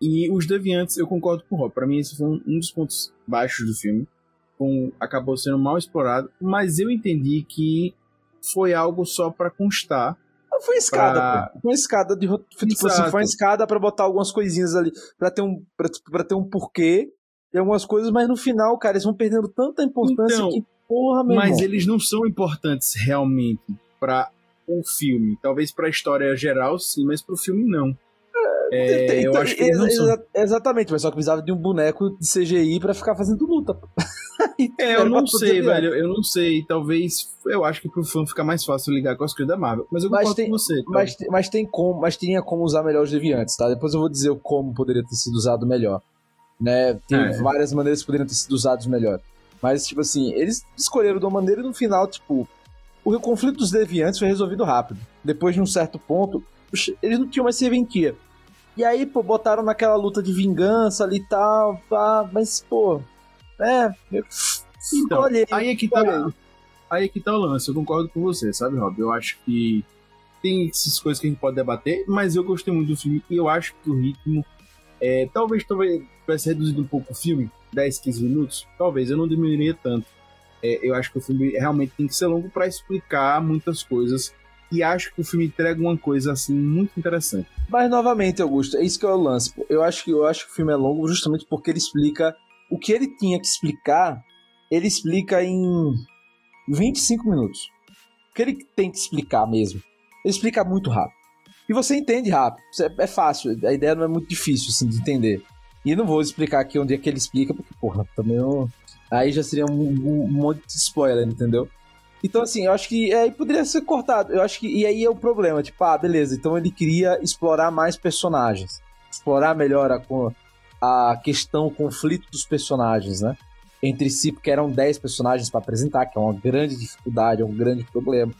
E os Deviantes, eu concordo com o Rob. Pra mim, esse foi um dos pontos baixos do filme. Com, acabou sendo mal explorado, mas eu entendi que foi algo só para constar. Foi escada, pra... pô. Foi uma escada de tipo assim, foi uma escada para botar algumas coisinhas ali, para ter um pra, pra, ter um porquê e algumas coisas, mas no final, cara, eles vão perdendo tanta importância então, que porra, meu Mas irmão. eles não são importantes realmente para o filme. Talvez para a história geral, sim, mas para o filme não. É, eu acho que exa são... Exatamente, mas só que precisava de um boneco de CGI para ficar fazendo luta. é, eu não sei, velho. Eu não sei. Talvez. Eu acho que pro fã fica mais fácil ligar com as coisas da Marvel. Mas eu concordo mas tem, com você. Então. Mas, mas, tem como, mas tinha como usar melhor os deviantes, tá? Depois eu vou dizer como poderia ter sido usado melhor. Né? Tem é. várias maneiras que poderiam ter sido usados melhor. Mas, tipo assim, eles escolheram de uma maneira e no final, tipo, o conflito dos deviantes foi resolvido rápido. Depois de um certo ponto, eles não tinham mais serventia. E aí, pô, botaram naquela luta de vingança ali e tal, pá, mas, pô, é. Então, olhei, aí é que tá. Aí é que tá o lance, eu concordo com você, sabe, Rob? Eu acho que tem essas coisas que a gente pode debater, mas eu gostei muito do filme e eu acho que o ritmo. É, talvez talvez tivesse reduzido um pouco o filme, 10, 15 minutos, talvez eu não diminuiria tanto. É, eu acho que o filme realmente tem que ser longo para explicar muitas coisas e acho que o filme entrega uma coisa assim muito interessante. Mas novamente, Augusto, é isso que é o lance. Eu acho que eu acho que o filme é longo justamente porque ele explica o que ele tinha que explicar, ele explica em 25 minutos. O que ele tem que explicar mesmo, ele explica muito rápido. E você entende rápido, é, é fácil, a ideia não é muito difícil assim, de entender. E não vou explicar aqui onde é que ele explica, porque, porra, também eu... aí já seria um, um, um monte de spoiler, entendeu? Então, assim, eu acho que aí poderia ser cortado. Eu acho que. E aí é o problema. Tipo, ah, beleza. Então ele queria explorar mais personagens. Explorar melhor a, a questão, o conflito dos personagens, né? Entre si, porque eram 10 personagens para apresentar, que é uma grande dificuldade, é um grande problema.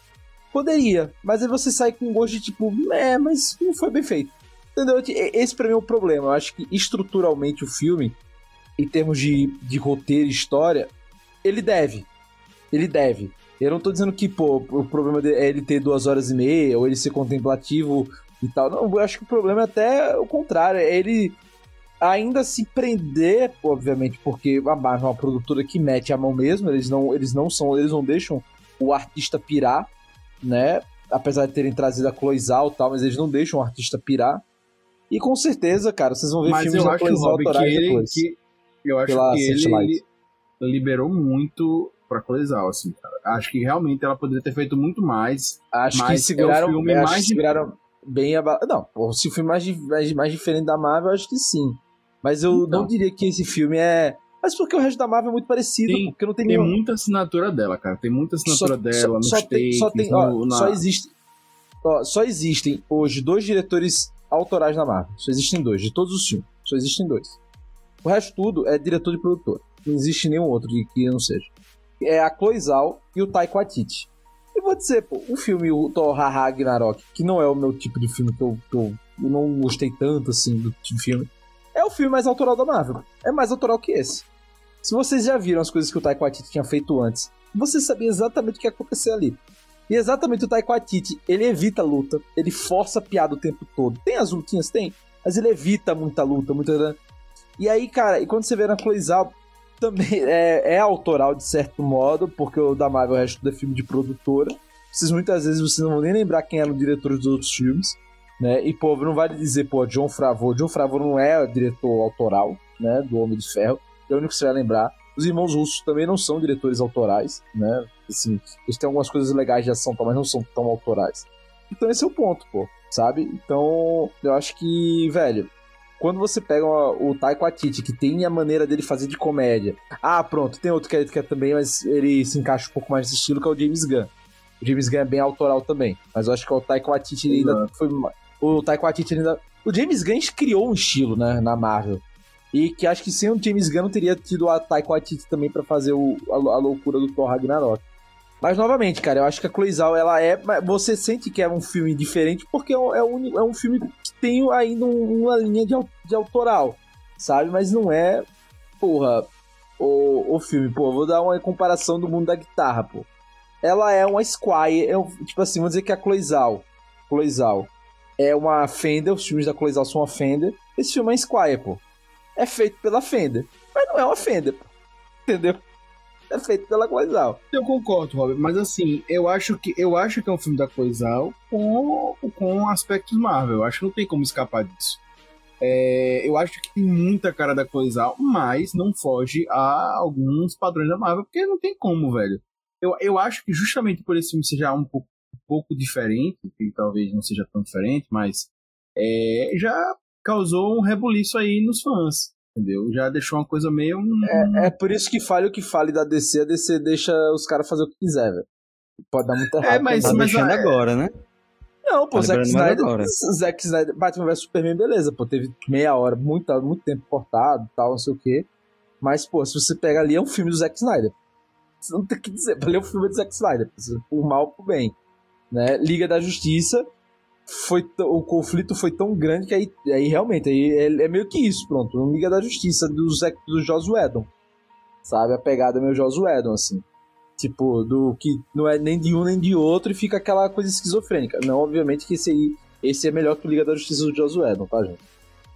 Poderia, mas aí você sai com um gosto de tipo, é, mas não foi bem feito. Entendeu? Esse pra mim é o problema. Eu acho que estruturalmente o filme, em termos de, de roteiro e história, ele deve. Ele deve. Eu não tô dizendo que, pô, o problema é ele ter duas horas e meia, ou ele ser contemplativo e tal. Não, eu acho que o problema é até o contrário. É ele ainda se prender, obviamente, porque a Marvel é uma produtora que mete a mão mesmo, eles não, eles não são, eles não deixam o artista pirar, né? Apesar de terem trazido a Cloizal e tal, mas eles não deixam o artista pirar. E com certeza, cara, vocês vão ver mas filmes da Cloizal autorais depois. Que, eu acho que ele, ele liberou muito pra Colisal, assim, cara. Acho que realmente ela poderia ter feito muito mais. Acho que seguraram, é o filme acho mais que seguraram bem a. Não, se o filme mais, mais, mais diferente da Marvel, eu acho que sim. Mas eu Então. não diria que esse filme é. Mas porque o resto da Marvel é muito parecido, Tem- porque não tem, Tem nenhum. muita assinatura dela, cara. Tem muita assinatura dela nos só tem, takes, só tem, ó, no- na- só existe, ó, só existem hoje dois diretores autorais na Marvel. Só existem dois, de todos os filmes. Só existem dois. O resto tudo é diretor e produtor. Não existe nenhum outro que não seja. É a Chloe Zhao e o Taika Waititi. E vou dizer, pô, o filme o Thor Ragnarok, que não é o meu tipo de filme que eu, que eu, eu não gostei tanto assim do tipo filme, é o filme mais autoral da Marvel. É mais autoral que esse. Se vocês já viram as coisas que o Taika Waititi tinha feito antes, você sabia exatamente o que ia acontecer ali. E exatamente o Taika Waititi, ele evita a luta, ele força a piada o tempo todo. Tem as lutinhas? Tem. Mas ele evita muita luta, muita... E aí, cara, e quando você vê na Chloe Zhao, também é, é autoral de certo modo, porque o da Marvel o resto tudo é filme de produtora. Vocês muitas vezes vocês não vão nem lembrar quem era o diretor dos outros filmes, né? E, pô, não vale dizer, pô, John Favreau. John Favreau não é diretor autoral, né, do Homem de Ferro. É o único que você vai lembrar. Os irmãos russos também não são diretores autorais, né? Assim, eles têm algumas coisas legais de ação, tá, mas não são tão autorais. Então esse é o ponto, pô, sabe? Então, eu acho que, velho, quando você pega o, o Taika Waititi, que tem a maneira dele fazer de comédia. Ah, pronto, tem outro que é, que é também, mas ele se encaixa um pouco mais nesse estilo, que é o James Gunn. O James Gunn é bem autoral também, mas eu acho que o Taika Waititi ele ainda foi o Taika Waititi ainda o James Gunn criou um estilo, né, na Marvel. E que acho que sem o James Gunn não teria tido a Taika Waititi também pra fazer o, a, a loucura do Thor Ragnarok. Mas novamente, cara, eu acho que a Chloe Zhao, ela é. Você sente que é um filme diferente porque é um, é um, é filme que tem ainda um- uma linha de, de autoral, sabe? Mas não é, porra, o, o filme. Pô, vou dar uma comparação do mundo da guitarra, pô. Ela é uma Squire, é um- tipo assim, vamos dizer que a Chloe Zhao é uma Fender, os filmes da Chloe Zhao são uma Fender. Esse filme é Squire, pô. É feito pela Fender, mas não é uma Fender, pô. Entendeu? É feito pela Zhao. Eu concordo, Robert, mas assim, eu acho que eu acho que é um filme da Coisal com, com aspectos Marvel. Eu acho que não tem como escapar disso. É, eu acho que tem muita cara da Coisal, mas não foge a alguns padrões da Marvel, porque não tem como, velho. Eu, eu acho que justamente por esse filme seja um pouco, um pouco diferente, que talvez não seja tão diferente, mas é, já causou um rebuliço aí nos fãs, entendeu? Já deixou uma coisa meio. É, é por isso que fale o que fale da DC, a DC deixa os caras fazer o que quiser, velho. Pode dar muito errado. É, mas- Tá deixando é- agora, né? Não, pô, tá Zack Snyder. Zack Snyder, Batman vs Superman, beleza, pô, teve meia hora, muito, muito tempo cortado tal, não sei o quê. Mas, pô, se você pega ali, é um filme do Zack Snyder. Você não tem o que dizer, ali é um filme do Zack Snyder, por mal ou por bem. Né? Liga da Justiça, foi o conflito foi tão grande que aí, aí realmente, aí é, é meio que isso, pronto. Um Liga da Justiça do, Zack, do Joss Whedon. Sabe? A pegada é meio Joss assim. Tipo, do que não é nem de um nem de outro e fica aquela coisa esquizofrênica. Não, obviamente que esse aí, esse é melhor que o Liga da Justiça do Joss Whedon, tá, gente?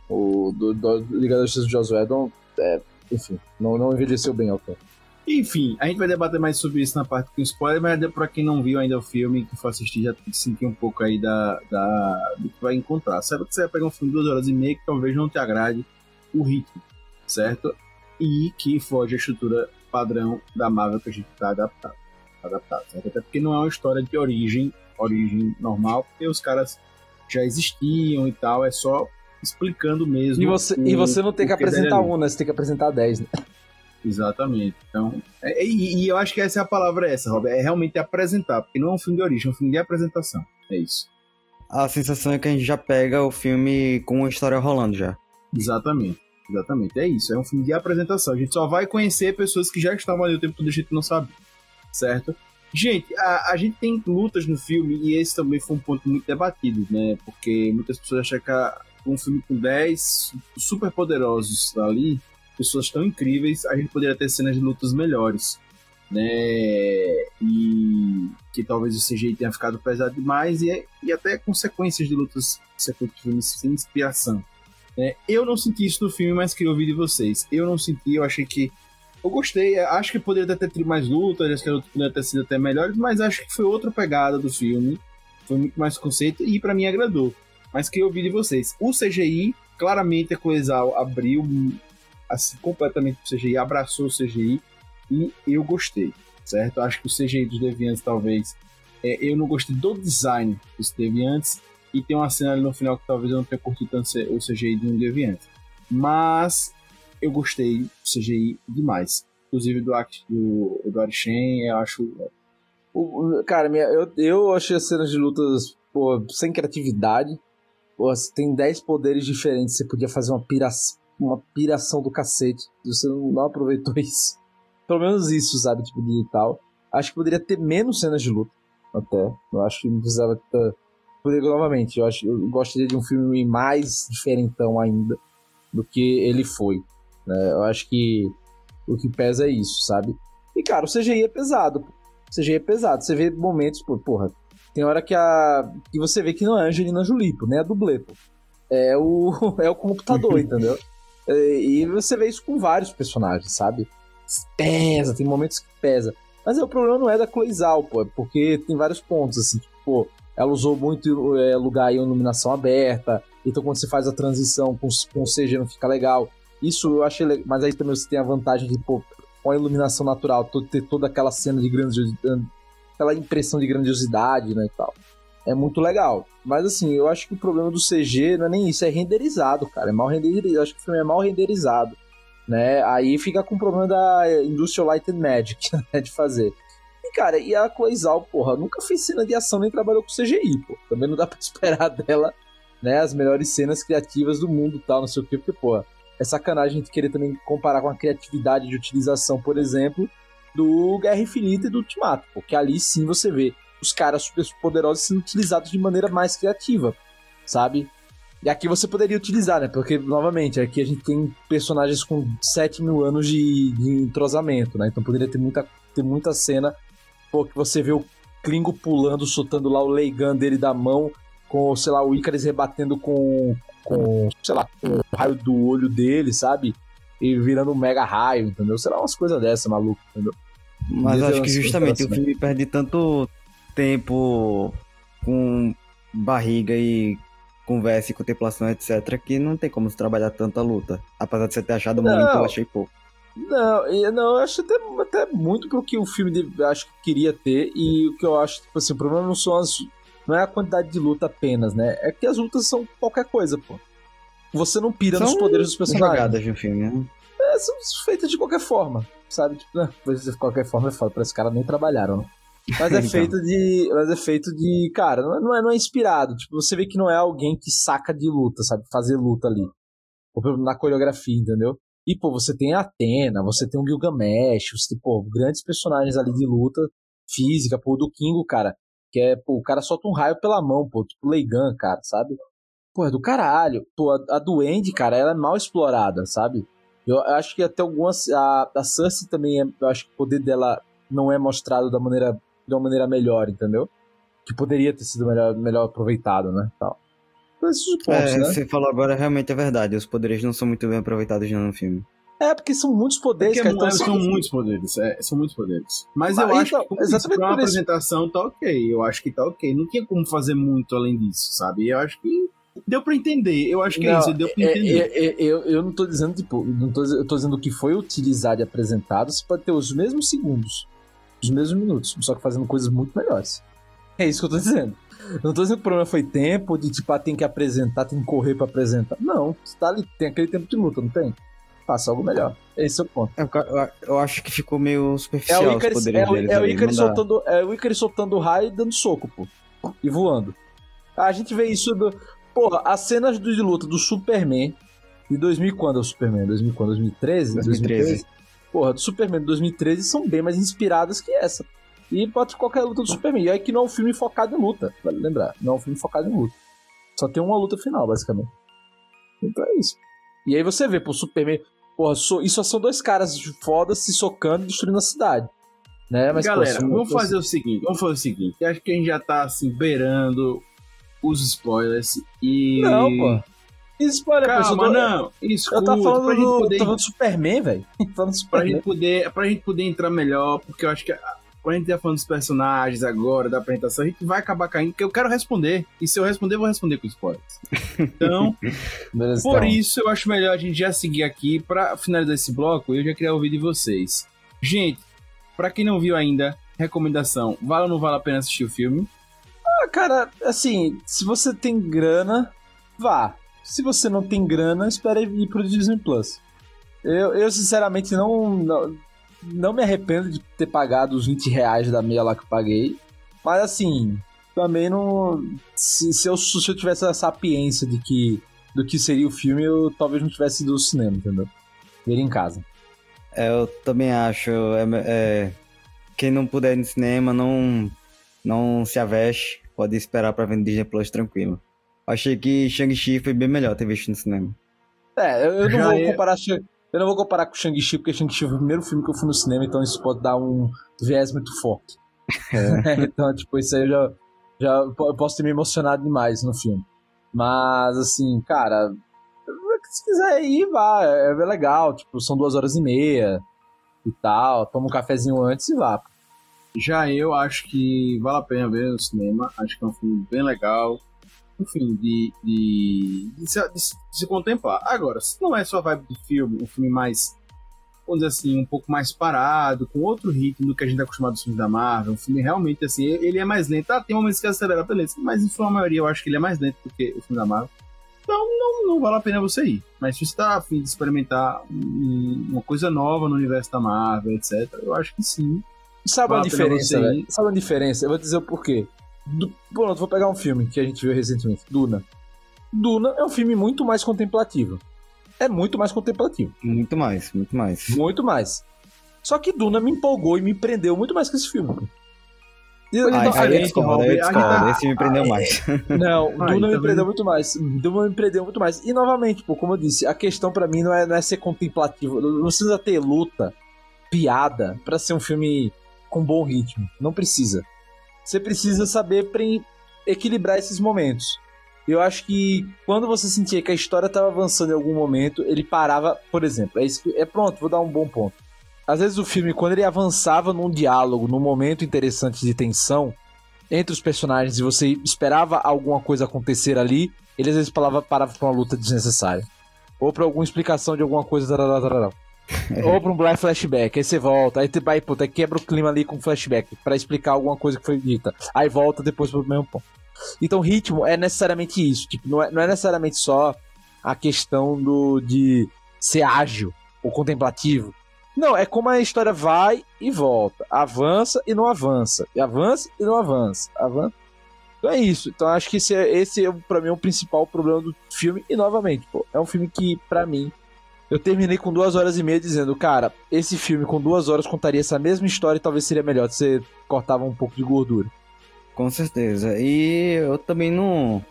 O do, do, Liga da Justiça do Joss Whedon, é, enfim, não, não envelheceu bem ao tempo. Enfim, a gente vai debater mais sobre isso na parte com spoiler, mas pra quem não viu ainda o filme, que for assistir, já tem que sentir um pouco aí da, da, do que vai encontrar. Sabe que você vai pegar um filme de duas horas e meia que talvez não te agrade o ritmo, certo? E que foge a estrutura padrão da Marvel que a gente tá adaptado. adaptado certo? Até porque não é uma história de origem, origem normal, porque os caras já existiam e tal, é só explicando mesmo. E você, o- e você não tem que apresentar ali. um, né? Você tem que apresentar dez, né? Exatamente. Então, é- e, e eu acho que essa é a palavra essa, Robert, é realmente apresentar, porque não é um filme de origem, é um filme de apresentação. É isso. A sensação é que a gente já pega o filme com a história rolando já. Exatamente. Exatamente. É isso. É um filme de apresentação. A gente só vai conhecer pessoas que já estavam ali o tempo todo, a gente não sabe. Certo? Gente, a, a gente tem lutas no filme e esse também foi um ponto muito debatido, né? Porque muitas pessoas acham que um filme com 10 super poderosos ali, pessoas tão incríveis, a gente poderia ter cenas de lutas melhores, né? E que talvez o CGI tenha ficado pesado demais e, e até consequências de lutas sequentes sem inspiração. né? Eu não senti isso no filme, mas queria ouvir de vocês. Eu não senti, eu achei que. Eu gostei, acho que poderia ter tido mais lutas, acho que poderia ter sido até melhores, mas acho que foi outra pegada do filme. Foi muito mais conceito e pra mim agradou. Mas queria ouvir de vocês. O CGI, claramente a Coesal abriu assim, completamente o CGI, abraçou o CGI. E eu gostei, certo? Acho que o CGI dos Deviantes, talvez. É, eu não gostei do design dos Deviantes. E tem uma cena ali no final que talvez eu não tenha curtido tanto o CGI de um Deviante. Mas eu gostei do CGI demais. Inclusive do, do, do Arishen, eu acho. O, cara, minha, eu, eu achei as cenas de lutas sem criatividade. Tem 10 poderes diferentes, você podia fazer uma, pira, uma piração do cacete. Você não, não aproveitou isso. Pelo menos isso, sabe? Tipo, de tal. Acho que poderia ter menos cenas de luta. Até. Eu acho que não precisava ter. Poderia, novamente, eu, acho, eu gostaria de um filme mais diferentão ainda do que ele foi. Né? Eu acho que o que pesa é isso, sabe? E, cara, o CGI é pesado. O CGI é pesado. Você vê momentos, pô, porra, tem hora que a. que você vê que não é a Angelina Jolie, pô, nem a dublê, pô. É o, é o computador, entendeu? E você vê isso com vários personagens, sabe? Pesa, tem momentos que pesa. Mas é, o problema não é da Cloizal, pô, é porque tem vários pontos, assim, tipo, ela usou muito é, lugar em iluminação aberta, então quando você faz a transição com, com o CG não fica legal. Isso eu achei legal, mas aí também você tem a vantagem de, pô, com a iluminação natural, ter toda aquela cena de grandiosidade, aquela impressão de grandiosidade, né, e tal. É muito legal. Mas assim, eu acho que o problema do CG não é nem isso, é renderizado, cara. É mal renderizado. Acho que o filme é mal renderizado. Né? Aí fica com o problema da Industrial Light and Magic, né, de fazer. E, cara, e a Cloizal, porra, nunca fez cena de ação nem trabalhou com CGI, pô. Também não dá pra esperar dela, né, as melhores cenas criativas do mundo tal, não sei o quê, porque, porra, é sacanagem gente querer também comparar com a criatividade de utilização, por exemplo, do Guerra Infinita e do Ultimato, porque ali sim você vê os caras super poderosos sendo utilizados de maneira mais criativa, sabe? E aqui você poderia utilizar, né? Porque, novamente, aqui a gente tem personagens com 7 mil anos de, de entrosamento, né? Então poderia ter muita, ter muita cena pô, que você vê o Klingo pulando, soltando lá o Leigan dele da mão, com, sei lá, o Icarus rebatendo com, com, sei lá, com o raio do olho dele, sabe? E virando um mega raio, entendeu? Sei lá, umas coisas dessas, maluco, entendeu? Mas acho que justamente o filme perde tanto tempo com barriga e conversa e contemplação, etc., que não tem como se trabalhar tanta luta. Apesar de você ter achado não, muito, eu achei pouco. Não, não, eu acho até, até muito pro que o filme de, acho que queria ter, e o que eu acho, tipo assim, o problema não são as. Não é a quantidade de luta apenas, né? É que as lutas são qualquer coisa, pô. Você não pira são nos poderes dos personagens. jogadas de um filme, né? É, são feitas de qualquer forma, sabe? Tipo, né? de qualquer forma é foda, parece que os caras nem trabalharam, né? Mas é então. feito de. Mas é feito de. Cara, não é, não é, não é inspirado. Tipo, você vê que não é alguém que saca de luta, sabe? Fazer luta ali. Ou na coreografia, entendeu? E, pô, você tem a Atena, você tem o Gilgamesh, você tem, pô, grandes personagens ali de luta física, pô, do Kingo, cara. Que é, pô, o cara solta um raio pela mão, pô, tipo Leigan, cara, sabe? Pô, é do caralho. Pô, a, a Duende, cara, ela é mal explorada, sabe? Eu acho que até algumas. A, a Cersei também, é, eu acho que o poder dela não é mostrado da maneira de uma maneira melhor, entendeu? Que poderia ter sido melhor, melhor aproveitado, né? Tal. Então, esses pontos, é, né? Você falou agora, realmente é verdade. Os poderes não são muito bem aproveitados no filme. É, porque são muitos poderes, porque cara. Então, são muitos poderes, é, são muitos poderes. Mas, Mas eu então, acho que exatamente pra uma apresentação tá ok. Eu acho que tá ok. Não tinha como fazer muito além disso, sabe? Eu acho que deu pra entender. Eu acho que é não, é isso, deu pra é, entender. É, é, eu, eu não tô dizendo, tipo, não tô, eu tô dizendo que foi utilizado e apresentado, você pode ter os mesmos segundos os mesmos minutos, só que fazendo coisas muito melhores. É isso que eu tô dizendo. Eu não tô dizendo que o problema foi tempo, de tipo, ah, tem que apresentar, tem que correr pra apresentar. Não, você tá ali, tem aquele tempo de luta, não tem? Faça algo melhor. Esse é o ponto. Eu, eu, eu acho que ficou meio superficial é o Icarus, é, deles, é, o Icarus soltando, é o Icarus soltando raio e dando soco, pô. E voando. A gente vê isso do... Porra, as cenas de luta do Superman de 2000 quando é o Superman? 2000 quando? 2013? 2013. 2013 porra, do Superman de 2013 são bem mais inspiradas que essa. E pode qualquer luta do Superman. E aí que não é um filme focado em luta, vale lembrar. Não é um filme focado em luta. Só tem uma luta final, basicamente. Então é isso. E aí você vê, pô, Superman. Porra, so, isso são dois caras fodas se socando e destruindo a cidade. Né? Mas, Galera, pô, vamos fazer o seguinte: vamos fazer o seguinte. Acho que a gente já tá assim, beirando os spoilers. E. Não, pô. Spoiler, Calma, tô... não. Escuta, eu tava falando pra do, poder... falando do Superman, velho. falando do Superman. Pra gente, poder, pra gente poder entrar melhor, porque eu acho que quando a gente tá falando dos personagens agora, da apresentação, a gente vai acabar caindo, porque eu quero responder. E se eu responder, eu vou responder com spoilers. Então, Beleza, por então. isso, eu acho melhor a gente já seguir aqui pra finalizar esse bloco. Eu já queria ouvir de vocês. Gente, pra quem não viu ainda, recomendação: vale ou não vale a pena assistir o filme? Ah, cara, assim, se você tem grana, vá. Se você não tem grana, espere ir pro Disney Plus. Eu, eu sinceramente, não, não, não me arrependo de ter pagado os 20 reais da meia lá que eu paguei. Mas assim, também não. Se, se, eu, se eu tivesse a sapiência de que, do que seria o filme, eu talvez não tivesse ido ao cinema, entendeu? Ver em casa. É, eu também acho. É, é, quem não puder ir no cinema, não, não se aveste. Pode esperar pra ver no Disney Plus tranquilo. Achei que Shang-Chi foi bem melhor ter visto no cinema. É, eu, eu não vou é... comparar. Eu não vou comparar com Shang-Chi, porque Shang-Chi foi o primeiro filme que eu fui no cinema, então isso pode dar um viés muito forte. É. então, tipo, isso aí eu já, já eu posso ter me emocionado demais no filme. Mas, assim, cara, se quiser ir, vá, é bem legal. Tipo, são duas horas e meia e tal. Toma um cafezinho antes e vá. Já eu acho que vale a pena ver no cinema. Acho que é um filme bem legal. Enfim, de, de, de, se, de se contemplar. Agora, se não é só vibe de filme, um filme mais vamos dizer assim, um pouco mais parado, com outro ritmo do que a gente é acostumado dos filmes da Marvel. Um filme realmente, assim, ele é mais lento. Ah, tem momentos que acelera, beleza. Mas em sua maioria eu acho que ele é mais lento do que o filme da Marvel. Então não, não vale a pena você ir. Mas se você está afim de experimentar uma coisa nova no universo da Marvel, etc., eu acho que sim. Sabe vale a diferença, velho? Sabe a diferença? Eu vou dizer o porquê. Do, pronto, vou pegar um filme que a gente viu recentemente, Duna. Duna é um filme muito mais contemplativo é muito mais contemplativo. Muito mais, muito mais. Muito mais. Só que Duna me empolgou e me prendeu muito mais que esse filme. E, ah, então, aí, discordo, aí discordo, esse me prendeu mais. Não, Duna me prendeu muito mais. Duna me prendeu muito mais. E novamente, pô, como eu disse, a questão para mim não é, não é ser contemplativo. Não precisa ter luta, piada, para ser um filme com bom ritmo. Não precisa. Você precisa saber equilibrar esses momentos. Eu acho que quando você sentia que a história estava avançando em algum momento, ele parava, por exemplo. É, isso que, é pronto, vou dar um bom ponto. Às vezes o filme, quando ele avançava num diálogo, num momento interessante de tensão entre os personagens e você esperava alguma coisa acontecer ali, ele às vezes parava, parava pra uma luta desnecessária. Ou pra alguma explicação de alguma coisa. Tarará, tarará. Ou pra um black flashback, aí você volta, aí, aí, puta, quebra o clima ali com flashback para explicar alguma coisa que foi dita. Aí volta depois pro mesmo ponto. Então, ritmo é necessariamente isso. Tipo, não é, não é necessariamente só a questão do de ser ágil ou contemplativo. Não, é como a história vai e volta. Avança e não avança. E avança e não avança. Avança. Então é isso. Então acho que esse é, esse é pra mim, o principal problema do filme. E novamente, pô, é um filme que, para mim, eu terminei com duas horas e meia dizendo, cara, esse filme com duas horas contaria essa mesma história e talvez seria melhor se você cortava um pouco de gordura. Com certeza. E eu também não,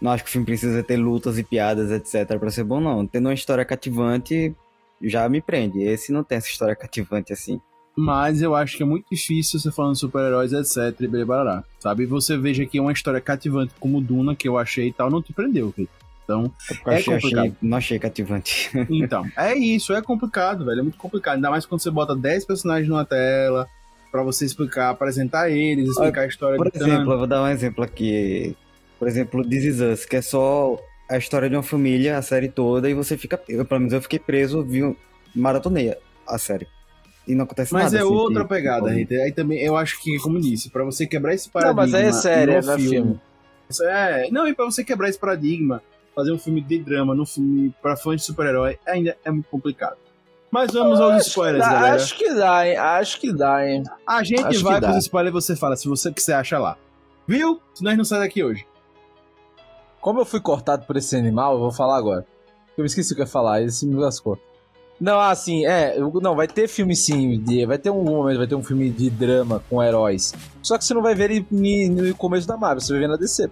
não acho que o filme precisa ter lutas e piadas, etc, para ser bom, não. Tendo uma história cativante, já me prende. Esse não tem essa história cativante assim. Mas eu acho que é muito difícil você falando super-heróis, etc, e blá, Sabe? Você veja que uma história cativante como Duna, que eu achei e tal, não te prendeu, filho. Então, é achei, complicado. Achei, não achei cativante. então, é isso, é complicado, velho. É muito complicado. Ainda mais quando você bota 10 personagens numa tela, para você explicar, apresentar eles, explicar a história Por exemplo, eu vou dar um exemplo aqui. Por exemplo, This Is Us, que é só a história de uma família, a série toda, e você fica. Eu, pelo menos eu fiquei preso, vi, maratonei a série. E não acontece mas nada. Mas é assim, outra que, pegada, Rita. Aí também, eu acho que, como disse, para você quebrar esse paradigma. Não, mas aí é sério, é filme. filme. É, não, e pra você quebrar esse paradigma, fazer um filme de drama no filme pra fãs de super-herói ainda é muito complicado. Mas vamos aos spoilers, dá, galera. Acho que dá, hein? Acho que dá, hein? A gente acho vai pros spoilers e você fala se você que você acha lá. Viu? Se nós não sair daqui hoje. Como eu fui cortado por esse animal, eu vou falar agora. Eu me esqueci o que eu ia falar, esse me lascou. Não, assim, é, não, vai ter filme sim, de, vai ter um momento, vai ter um filme de drama com heróis. Só que você não vai ver ele no começo da Marvel, você vai ver na DC.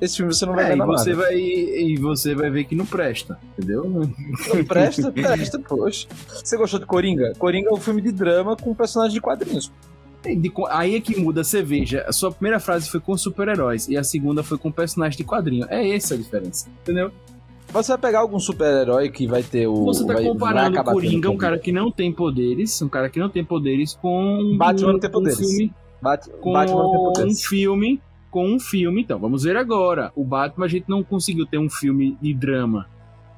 Esse filme você não vai é, ver na você vai E você vai ver que não presta, entendeu? Não presta, presta, poxa. Você gostou de Coringa? Coringa é um filme de drama com personagens de quadrinhos. Aí é que muda, você veja. A sua primeira frase foi com super-heróis e a segunda foi com personagens de quadrinho. É essa a diferença, entendeu? Você vai pegar algum super-herói que vai ter o. Você tá vai, comparando o Coringa, um cara que não tem poderes, um cara que não tem poderes, com. Batman não tem poderes. Um filme, Bat com Batman não tem poderes. um filme com um filme. Então, vamos ver agora. O Batman a gente não conseguiu ter um filme de drama.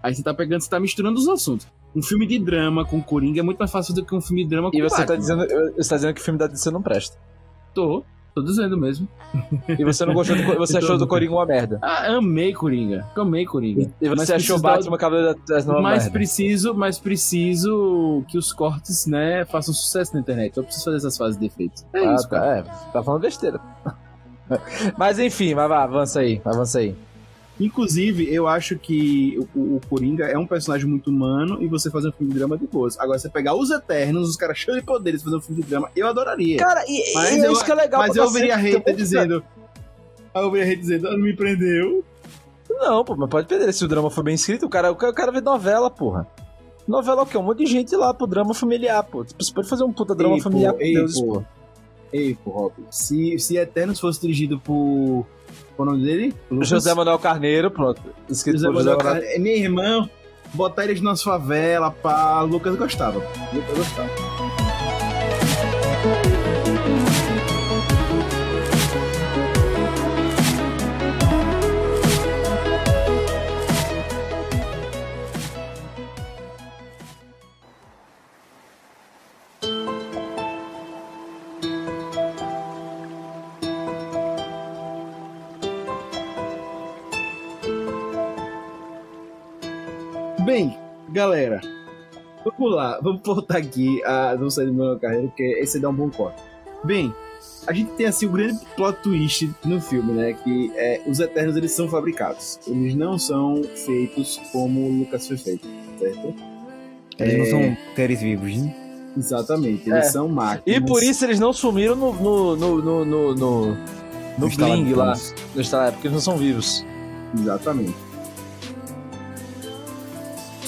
Aí você tá pegando, você tá misturando os assuntos. um filme de drama com Coringa é muito mais fácil do que um filme de drama com E você tá, Batman. dizendo, você tá dizendo que o filme da DC não presta. Tô, tô dizendo mesmo. E você não gostou do, Você achou do Coringa uma merda. Ah, amei Coringa. Amei Coringa. E Mas você achou preciso dar- Batman Cavaleiro das Novas Mas merda. preciso, mas preciso que os cortes, né, façam sucesso na internet. Eu preciso fazer essas fases de efeitos. É Ah, isso, tá, cara. é, tá falando besteira. Mas enfim, vai, vai, avança aí, avança aí. Inclusive, eu acho que o, o Coringa é um personagem muito humano e você fazer um filme de drama de boas. Agora, você pegar os Eternos, os caras cheios de poderes, fazer um filme de drama, eu adoraria. Cara, e, Mas e é eu- isso que é legal Mas pra eu ouviria monte de- dizendo. Aí eu ouviria hater dizendo, ah, não me prendeu. Não, pô, mas pode perder. Se o drama for bem escrito, o cara, o cara, o cara vê novela, porra. Novela é o quê? Um monte de gente lá pro drama familiar, pô. Você pode fazer um puta drama Ei, pô, familiar com ei, Deus, pô. pô. Ei, pô, Rob, se, se Eternos fosse dirigido por. Qual é o nome dele? Lucas? José Manuel Carneiro, pronto. Escrito José por José Manuel. Carneiro. É meu irmão, botar eles nas favela, pá. Lucas gostava. Lucas gostava. Galera, vamos lá, vamos voltar aqui a não sair do meu carreira, porque esse dá um bom corte. Bem, a gente tem assim o grande plot twist no filme, né? Que é, os Eternos eles são fabricados. Eles não são feitos como o Lucas foi feito, certo? Eles É. não são seres vivos, né? Exatamente, eles É. são máquinas. E por isso eles não sumiram no. no. no. no. no, no, no Instalar Bling lá. No Instalar, porque eles não são vivos. Exatamente.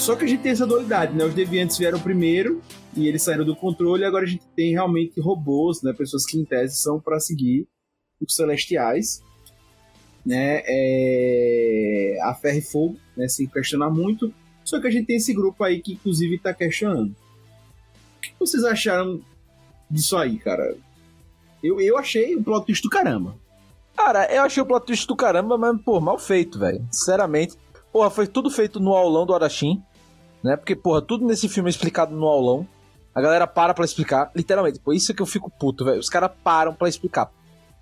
Só que a gente tem essa dualidade, né? Os deviantes vieram primeiro e eles saíram do controle, agora a gente tem realmente robôs, né? Pessoas que em tese são para seguir os celestiais, né? É... A ferro e fogo, né? Sem questionar muito. Só que a gente tem esse grupo aí que inclusive está questionando. O que vocês acharam disso aí, cara? Eu, eu achei o plot twist do caramba. Cara, eu achei o plot twist do caramba, mas, pô, mal feito, velho. Sinceramente. Porra, foi tudo feito no aulão do Arashim, né? Porque, porra, tudo nesse filme é explicado no aulão. A galera para pra explicar. Literalmente, pô, isso é que eu fico puto, velho. Os caras param pra explicar.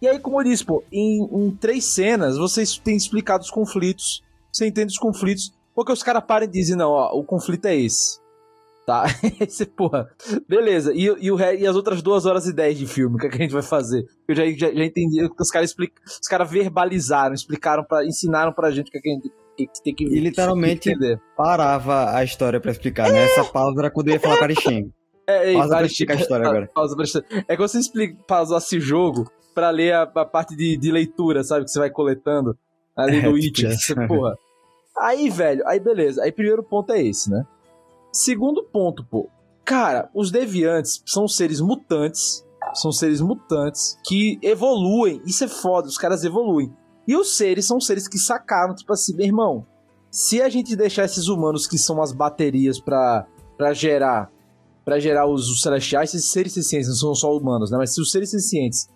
E aí, como eu disse, pô, em, em três cenas vocês têm explicado os conflitos. Você entende os conflitos. Porque os caras param e dizem, não, ó, o conflito é esse. Tá? Esse, porra. Beleza. E, e, o, e as outras duas horas e dez de filme, o que, é que a gente vai fazer? Eu já, já, já entendi que os caras. Os caras verbalizaram, explicaram, pra, ensinaram pra gente o que, é que a gente que tem que E literalmente entender. parava a história pra explicar, né? Essa pausa era quando eu ia falar com a Arishem. É, Pausa pra para- explicar a história agora. Pausa pra explicar. É que você explica, pausasse jogo pra ler a, a parte de, de leitura, sabe? Que você vai coletando ali no É, tipo você, porra. Aí, velho, aí beleza. Aí primeiro ponto é esse, né? Segundo ponto, pô. Cara, os deviantes são seres mutantes. São seres mutantes que evoluem. Isso é foda, os caras evoluem. E os seres são seres que sacaram, tipo assim, meu irmão. Se a gente deixar esses humanos que são as baterias pra gerar para gerar os, os celestiais, esses seres sencientes não são só humanos, né? Mas se os seres sencientes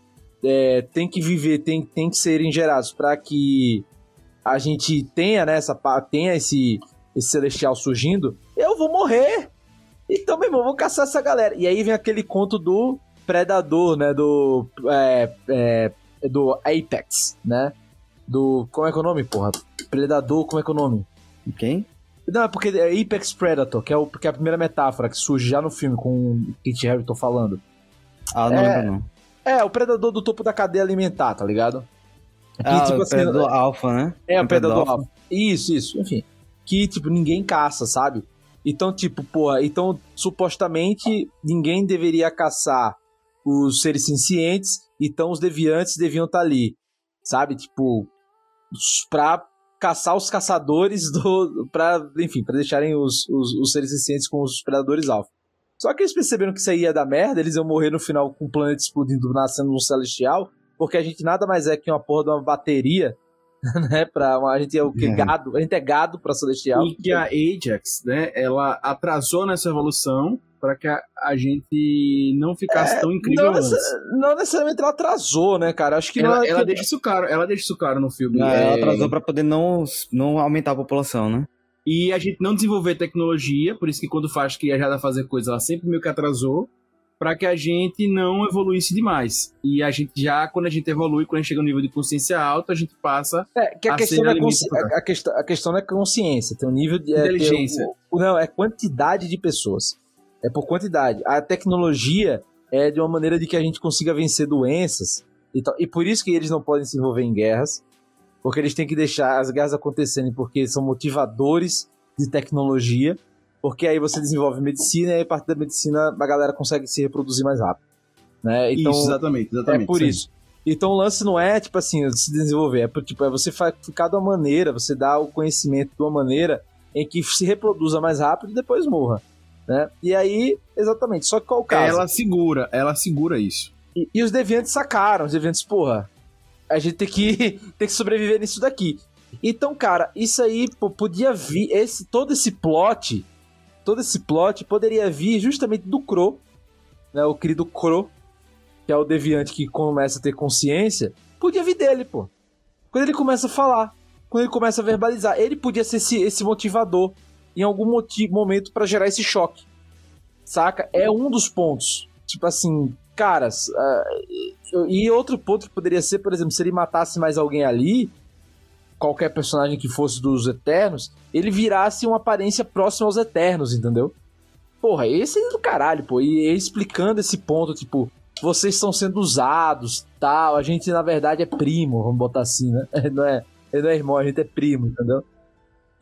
é, têm que viver, tem, tem que serem gerados para que a gente tenha, né, essa, tenha esse, esse celestial surgindo, eu vou morrer. Então, meu irmão, vou caçar essa galera. E aí vem aquele conto do predador, né? Do. É, é, do Apex, né? Do. Como é que é o nome, porra? Predador, como é que é o nome? Quem? Não, é porque é Apex Predator, que é, o, que é a primeira metáfora que surge já no filme com o Kit Harington falando. Ah, não É. lembro não. É, o predador do topo da cadeia alimentar, tá ligado? Que, Ah, tipo o assim, predador alfa, né? É, o o predador predador alfa. Isso, isso, enfim. Que, tipo, ninguém caça, sabe? Então, tipo, porra, então, supostamente, ninguém deveria caçar os seres sencientes, então os deviantes deviam estar ali, sabe? Tipo, pra caçar os caçadores do. pra, enfim, pra deixarem os, os, os seres sencientes com os predadores alfa. Só que eles perceberam que isso aí ia dar merda, eles iam morrer no final com o planeta explodindo, nascendo um celestial, porque a gente nada mais é que uma porra de uma bateria, né? Pra, uma- a gente é o que? Uhum. Gado. A gente é gado pra celestial. E que a Ajax, né, ela atrasou nessa evolução para que a, a gente não ficasse tão incrível não, não necessariamente ela atrasou, né, cara? Acho que Ela, não é ela que- deixa isso claro, ela deixa isso claro no filme. Não, É, Ela atrasou pra poder não, não aumentar a população, né? E a gente não desenvolver tecnologia, por isso que quando faz que a fazer coisa, ela sempre meio que atrasou, para que a gente não evoluísse demais. E a gente já, quando a gente evolui, quando a gente chega no nível de consciência alto, a gente passa é, que a, a questão é consci... a, questão, a questão não é consciência, tem um nível de... É, Inteligência. Um, não, é quantidade de pessoas. É por quantidade. A tecnologia é de uma maneira de que a gente consiga vencer doenças e tal. E por isso que eles não podem se envolver em guerras, porque eles têm que deixar as guerras acontecerem porque são motivadores de tecnologia, porque aí você desenvolve medicina e aí a partir da medicina a galera consegue se reproduzir mais rápido. Né? Então, isso, exatamente, exatamente. É por sim. isso. Então o lance não é, tipo assim, se desenvolver, é, tipo, é você ficar de uma maneira, você dá o conhecimento de uma maneira em que se reproduza mais rápido e depois morra. Né? E aí, exatamente, só que qual o caso? Ela segura, ela segura isso. E, e os deviantes sacaram, os deviantes, porra, a gente tem que, tem que sobreviver nisso daqui. Então, cara, isso aí pô, podia vir, esse, todo esse plot, todo esse plot poderia vir justamente do Crow, né, o querido Crow, que é o deviante que começa a ter consciência, podia vir dele, pô. Quando ele começa a falar, quando ele começa a verbalizar, ele podia ser esse, esse motivador em algum motivo, momento para gerar esse choque. Saca? É um dos pontos. Tipo assim, caras. Uh, e outro ponto que poderia ser, por exemplo, se ele matasse mais alguém ali, qualquer personagem que fosse dos Eternos, ele virasse uma aparência próxima aos Eternos, entendeu? Porra, esse é do caralho, pô. E explicando esse ponto, tipo, vocês estão sendo usados, tal. A gente, na verdade, é primo, vamos botar assim, né? Não é, não é irmão, a gente é primo, entendeu?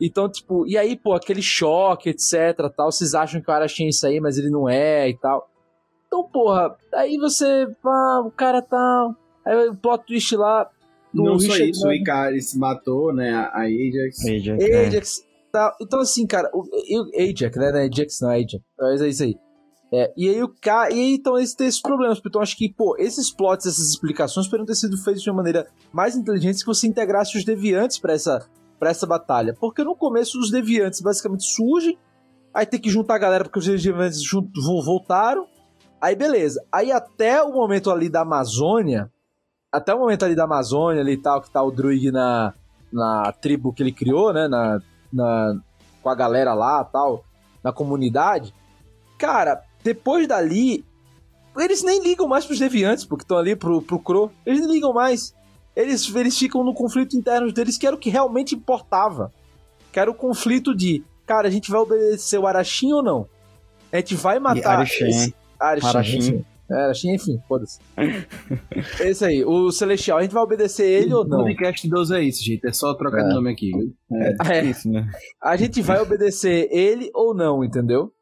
Então, tipo, e aí, pô, aquele choque, etc, tal, vocês acham que o Arashi é isso aí, mas ele não é e tal. Então, porra, aí você, ah, o cara tá... Aí o plot twist lá... Não só isso, o Icaris matou, né, a Ajax. Ajax, é. Ajax tá. Então, assim, cara, o, o Ajax, né, né, Ajax não, Ajax, mas é isso aí. É, e aí o cara. E aí, então eles têm esses problemas. Então acho que, pô, esses plots, essas explicações poderiam ter sido feitos de uma maneira mais inteligente se você integrasse os deviantes para essa para essa batalha. Porque no começo os deviantes basicamente surgem, aí tem que juntar a galera porque os deviantes voltaram. Aí beleza. Aí até o momento ali da Amazônia, até o momento ali da Amazônia ali e tal, que tá o Druig na, na tribo que ele criou, né, na, na, com a galera lá tal, na comunidade. Cara, depois dali, eles nem ligam mais pros deviantes, porque estão ali pro, pro Crow. Eles nem ligam mais eles, eles ficam no conflito interno deles, que era o que realmente importava. Que era o conflito de, cara, a gente vai obedecer o Arashim ou não? A gente vai matar Arashim. esse... É, Arashim, enfim, foda-se. Esse aí, o Celestial, a gente vai obedecer ele ou não? O podcast 12 é isso, gente, é só trocar é. de nome aqui. É, é, é isso, né? A gente vai obedecer ele ou não, entendeu?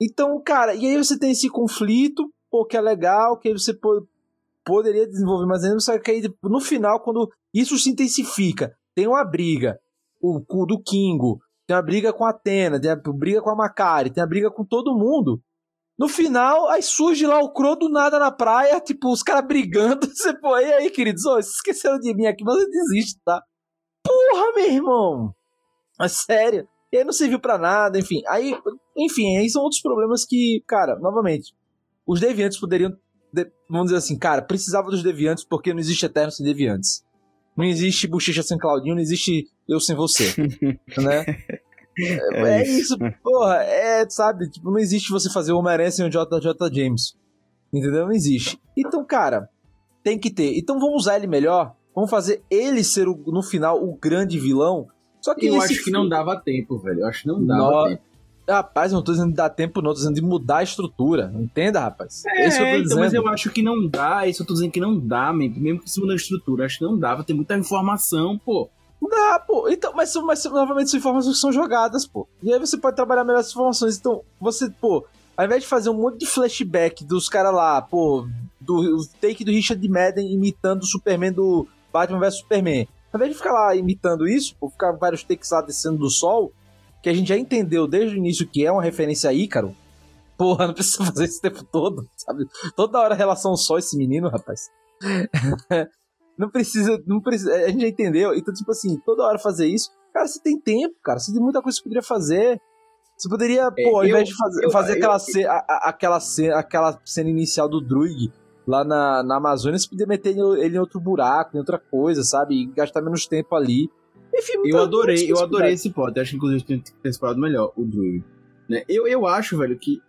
Então, cara, e aí você tem esse conflito, pô, que é legal, que aí você poderia desenvolver mais ainda, só que aí no final, quando isso se intensifica, tem uma briga, o, o do Kingo, tem uma briga com a Atena, tem a briga com a Macari, tem a briga com todo mundo. No final, aí surge lá o Crow do nada na praia, tipo, os caras brigando. Você, pô, e aí, queridos? Oh, vocês esqueceram de mim aqui, mas eu desisto, tá? Porra, meu irmão! É sério. E aí não serviu para nada, enfim. Aí, enfim, aí são outros problemas que, cara, novamente, os deviantes poderiam de, vamos dizer assim, cara, precisava dos deviantes porque não existe eterno sem deviantes. Não existe bochecha sem Claudinho, não existe eu sem você. né? É, é, é isso. porra. É, sabe? Tipo, não existe você fazer o Homem-Aranha sem o JJ James. Entendeu? Não existe. Então, cara, tem que ter. Então vamos usar ele melhor. Vamos fazer ele ser, o, no final, o grande vilão. Só que eu acho que não dava tempo, velho. Eu acho que não dava no... tempo. Rapaz, eu não tô dizendo de dar tempo, não, tô dizendo de mudar a estrutura. Entenda, rapaz? É, Esse eu tô então, mas eu acho que não dá. Isso eu tô dizendo que não dá, mesmo que se mudar a estrutura. Acho que não dava. Tem muita informação, pô. Dá, pô. Então, mas, mas novamente são informações que são jogadas, pô. E aí você pode trabalhar melhor essas informações. Então, você, pô, ao invés de fazer um monte de flashback dos caras lá, pô, do take do Richard Madden imitando o Superman do Batman vs Superman. Ao invés de ficar lá imitando isso, pô, ficar vários takes lá descendo do sol, que a gente já entendeu desde o início que é uma referência a Ícaro, porra, não precisa fazer isso o tempo todo, sabe? Toda hora relação só esse menino, rapaz. não precisa, não precisa, a gente já entendeu. Então, tipo assim, toda hora fazer isso, cara, você tem tempo, cara, você tem muita coisa que você poderia fazer. Você poderia, é, pô, ao invés de fazer, eu, fazer eu, aquela, eu, ce, a, a, aquela, cena, aquela cena inicial do Druig lá na, na Amazônia, você poderia meter ele em outro buraco, em outra coisa, sabe? E gastar menos tempo ali Enfim, Eu adorei, eu adorei esse plot. Eu acho que inclusive tem que ter explorado melhor o Druid. Né? Eu, eu acho, velho, que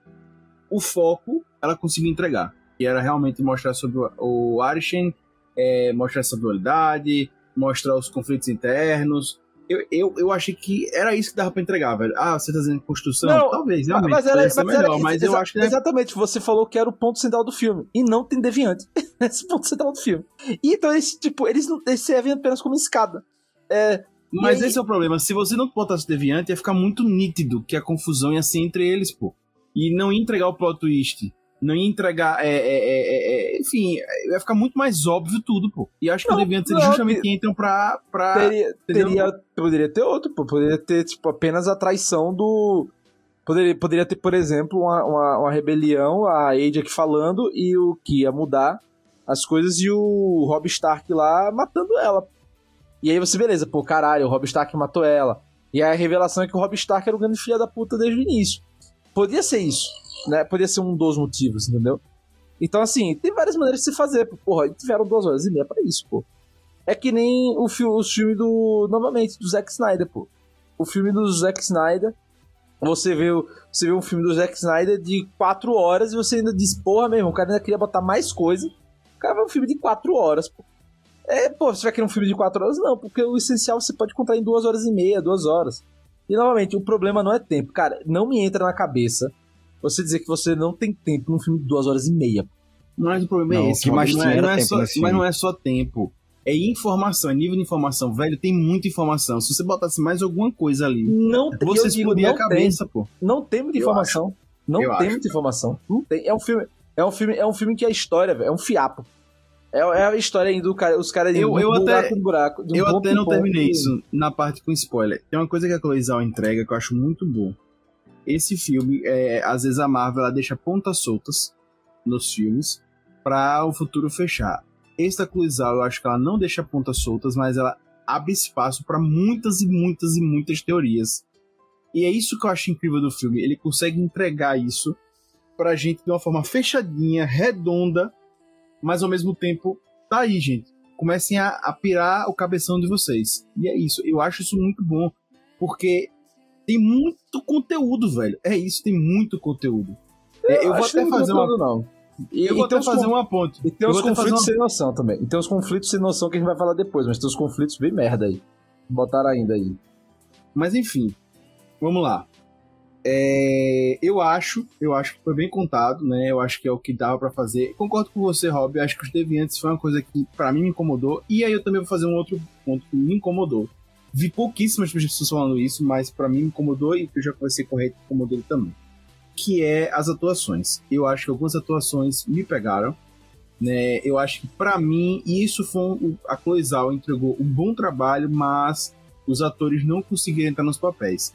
o foco ela conseguiu entregar. Que era realmente mostrar sobre o- o Arishen, é, mostrar essa dualidade, mostrar os conflitos internos. Eu, eu, eu achei que era isso que dava pra entregar, velho. Ah, você tá dizendo construção? Não, Talvez, realmente. Mas, era, mas era melhor, isso, mas eu acho que né, Exatamente, você falou que era o ponto central do filme. E não tem deviante. Esse ponto central do filme. E então, eles, tipo, eles, não- eles servem apenas como escada. É, Mas aí- esse é o problema. Se você não botasse deviante, ia ficar muito nítido que a confusão ia ser entre eles, pô. E não ia entregar o plot twist. Não ia entregar. é, é, é, é, enfim, ia ficar muito mais óbvio tudo, pô. E acho que Não, o deviante não, eles justamente entram pra. pra teria, teria, poderia ter outro, pô. Poderia ter, tipo, apenas a traição do. Poderia, poderia ter, por exemplo, uma, uma, uma rebelião, a Age aqui falando, e o que ia mudar as coisas, e o Rob Stark lá matando ela. E aí você, beleza, pô, caralho, o Rob Stark matou ela. E aí a revelação é que o Rob Stark era o grande filho da puta desde o início. Podia ser isso, né? Podia ser um dos motivos, entendeu? Então, assim, tem várias maneiras de se fazer. Porra, tiveram duas horas e meia pra isso, pô. É que nem o, fi o filme do. Novamente, do Zack Snyder, pô. O filme do Zack Snyder. Você vê, você vê um filme do Zack Snyder de quatro horas e você ainda diz, porra, meu irmão, o cara ainda queria botar mais coisa. O cara vai um filme de quatro horas, pô. É, pô, você vai querer um filme de quatro horas? Não, porque o essencial você pode contar em duas horas e meia, duas horas. E novamente, o problema não é tempo. Cara, não me entra na cabeça você dizer que você não tem tempo num filme de duas horas e meia. Mas o problema Não, é esse. que mais não tinha é, não é só, Mas não é só tempo. É informação, é nível de informação. Velho, tem muita informação. Se você botasse mais alguma coisa ali, Não você explodia a não tem. cabeça, pô. Não tem muita Eu informação. Não Eu tem acho. muita informação. Não tem. É um filme. É um filme, é um filme que a história, velho, é um fiapo. É, é a história aí do cara, os caras Eu- eu até- buraco em buraco. Eu até não terminei isso na parte com spoiler. Tem uma coisa que a Cloizal entrega que eu acho muito bom. Esse filme, é, às vezes a Marvel ela deixa pontas soltas nos filmes para o futuro fechar. Esse da Cloizal eu acho que ela não deixa pontas soltas, mas ela abre espaço para muitas e muitas e muitas teorias. E é isso que eu acho incrível do filme. Ele consegue entregar isso pra gente de uma forma fechadinha, redonda, mas ao mesmo tempo tá aí, gente comecem a, a pirar o cabeção de vocês. E é isso. Eu acho isso muito bom. Porque tem muito conteúdo, velho. É isso, tem muito conteúdo. É, eu vou acho até que não fazer uma. não. E, Eu vou até fazer uma ponte. E tem uns fazer conflitos uma- sem noção também. E tem uns conflitos sem noção que a gente vai falar depois, mas tem uns conflitos bem merda aí. Botaram ainda aí. Mas enfim, vamos lá. É, eu acho, eu acho que foi bem contado, né? Eu acho que é o que dava pra fazer. Concordo com você, Rob. Eu acho que os deviantes foi uma coisa que pra mim me incomodou. E aí eu também vou fazer um outro ponto que me incomodou. Vi pouquíssimas pessoas falando isso, mas pra mim me incomodou e eu já conversei com o Rei, incomodou ele também. Que é as atuações. Eu acho que algumas atuações me pegaram. Né? Eu acho que pra mim isso foi um, a Cloizal entregou um bom trabalho, mas os atores não conseguiram entrar nos papéis.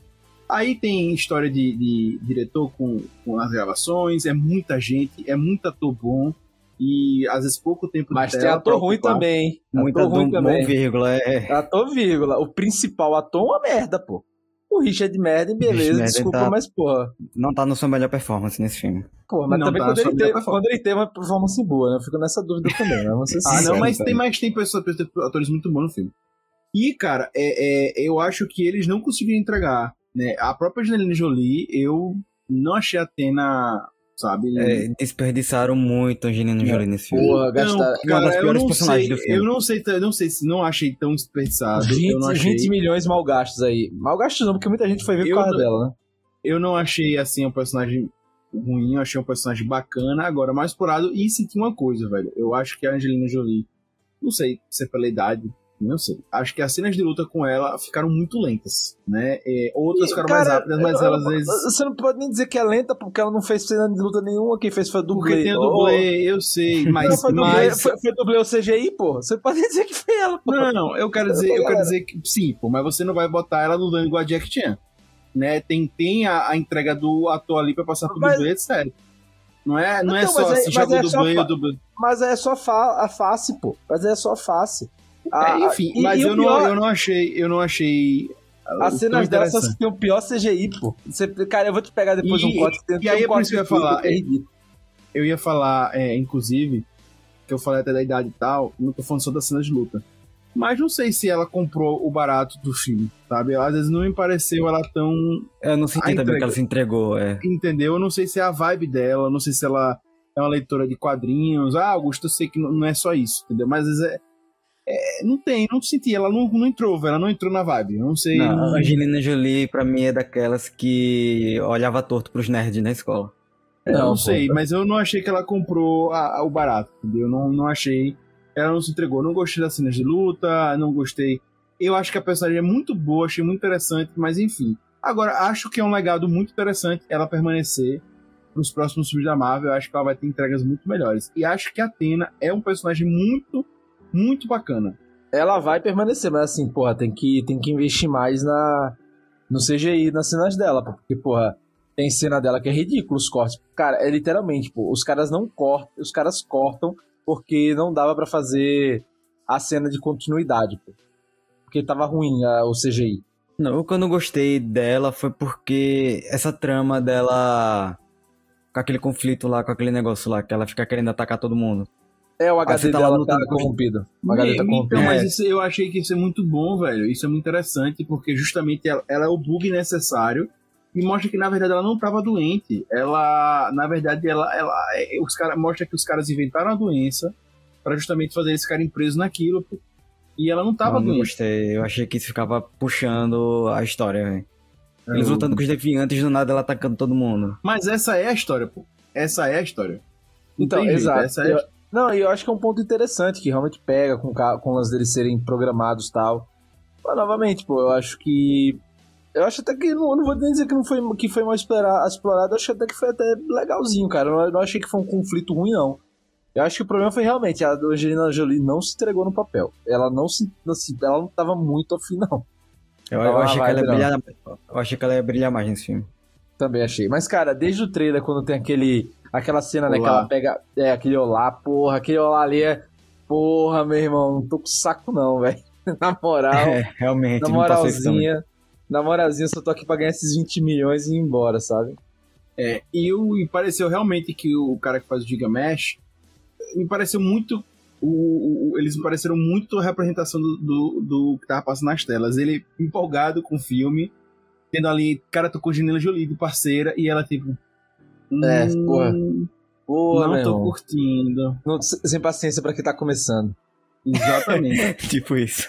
Aí tem história de, de diretor com, com as gravações, é muita gente, é muito ator bom e às vezes pouco tempo Mas tem ator ruim ocupar. também? Muita ator ruim também. vírgula, é. Ator, vírgula. O principal ator é uma merda, pô. O Richard Merda, beleza, Merda desculpa, tá- mas porra. Não tá na sua melhor performance nesse filme. Porra, mas Não também tá quando, ele performance. quando ele teve uma performance boa, né? Eu fico nessa dúvida também, né? Ah, não, mas tem mais tem pessoas, tem atores muito bons no filme. E, cara, é, é, eu acho que eles não conseguiram entregar. Né? A própria Angelina Jolie, eu não achei a Tena, sabe? É, desperdiçaram muito Angelina Jolie nesse filme. Porra, Então, gastar uma das cara, eu piores não personagens sei, do filme. eu não sei, eu não sei se não achei tão desperdiçado. eu 20, não achei. 20 milhões mal gastos aí. Mal gastos não, porque muita gente foi ver Eu por causa não- dela, né? eu não achei assim um personagem ruim, eu achei um personagem bacana, agora mais por lado e senti uma coisa, velho. Eu acho que a Angelina Jolie, não sei se é pela idade, não sei. Acho que as cenas de luta com ela ficaram muito lentas, né? É, outras E, ficaram cara, mais rápidas, mas eu- elas às vezes Você não pode nem dizer que é lenta, porque ela não fez cena de luta nenhuma, quem fez foi dublê. porque tem o Ô, dublê, eu sei, Não, mas, foi, dublê mas foi, foi dublê o CGI, pô. Você pode dizer que foi ela, pô. Não, não, eu quero dizer, eu quero dizer que sim, pô, mas você não vai botar ela no dano igual a Jack Chan. Né? Tem, tem a, a entrega do ator ali pra passar pro Mas- dublê, sério. Não é, não é Então, só mas aí- se mas joga é o só dublê e o dublê. Mas é só fa a face, pô. Mas é só face. É, enfim, e- mas eu, não, pior- eu não achei, eu não achei. uh, As cenas dela só interessante. tem o pior CGI, pô. Você, cara, eu vou te pegar depois E- um corte. E aí um é por isso que eu ia falar, que é. Eu ia falar, é, inclusive, que eu falei até da idade e tal, não tô falando só das cenas de luta. Mas não sei se ela comprou o barato do filme, sabe? Às vezes não me pareceu ela tão. Eu não senti também que ela se entregou, é. Entendeu? Eu não sei se é a vibe dela, não sei se ela é uma leitora de quadrinhos. Ah, Augusto, eu sei que não não é só isso, entendeu? Mas às vezes é. É, não tem, não senti. Ela não, não entrou, velho. Ela não entrou na vibe. Não sei. Não, não- a Angelina Jolie, pra mim, é daquelas que olhava torto pros nerds na escola. É, eu não Não, sei, pô. mas eu não achei que ela comprou a- a- o barato, entendeu? Não, não achei. Ela não se entregou. Não gostei das cenas de luta, não gostei. Eu acho que a personagem é muito boa, achei muito interessante, mas enfim. Agora, acho que é um legado muito interessante ela permanecer nos próximos filmes da Marvel. Eu acho que ela vai ter entregas muito melhores. E acho que a Athena é um personagem muito, muito bacana. Ela vai permanecer, mas assim, porra, tem que, tem que investir mais na, no CGI, nas cenas dela, porque, porra, tem cena dela que é ridículo os cortes. Cara, é literalmente, pô, os caras não cortam, os caras cortam porque não dava pra fazer a cena de continuidade, pô. Porque tava ruim a- o CGI. Não, o que eu não gostei dela foi porque essa trama dela. Com aquele conflito lá, com aquele negócio lá, que ela fica querendo atacar todo mundo. É, o HD tá dela no tá tempo- corrompido. O HD tá então, corrompido. mas É. isso, eu achei que isso é muito bom, velho. Isso é muito interessante, porque justamente ela, ela é o bug necessário e mostra que, na verdade, ela não estava doente. Ela, na verdade, ela, ela é, os cara, mostra que os caras inventaram a doença para justamente fazer eles ficarem presos naquilo. pô. E ela não estava eu não doente. gostei. Eu achei que isso ficava puxando a história, velho. Eles Eu- lutando com os deviantes, do nada ela atacando todo mundo. Mas essa é a história, pô. Essa é a história. Não Então, jeito, exato. Essa é a Eu- Não, e eu acho que é um ponto interessante, que realmente pega com, com as deles serem programados e tal. Mas, novamente, pô, eu acho que. Eu acho até que. Não, não vou nem dizer que não foi, que foi mal explorar- explorado, eu acho até que foi até legalzinho, cara. Eu não, achei que foi um conflito ruim, não. Eu acho que o problema foi realmente a Angelina Jolie não se entregou no papel. Ela não se. se- ela não tava muito afim, não. Eu, eu achei que ela ia vibe, brilhar, eu achei que ela ia brilhar mais nesse filme. Também achei. Mas, cara, desde o trailer, quando tem aquele. Aquela cena, né, que Olá. ela pega. É, aquele olá, porra, aquele olá ali é. Porra, meu irmão, não tô com saco, não, velho. Na moral. É, realmente, na moralzinha. Na moralzinha, só tô aqui pra ganhar esses 20 milhões e ir embora, sabe? É, e eu, e pareceu realmente que o cara que faz o Gigamesh me pareceu muito. O, o- eles me pareceram muito a representação do, do, do que tava passando nas telas. Ele empolgado com o filme, tendo ali, cara, tô com Janela Jolie de parceira, e ela tipo. É, "Hum, porra. Porra, não tô irmão. curtindo. Não- sem paciência pra quem tá começando. Exatamente. tipo isso.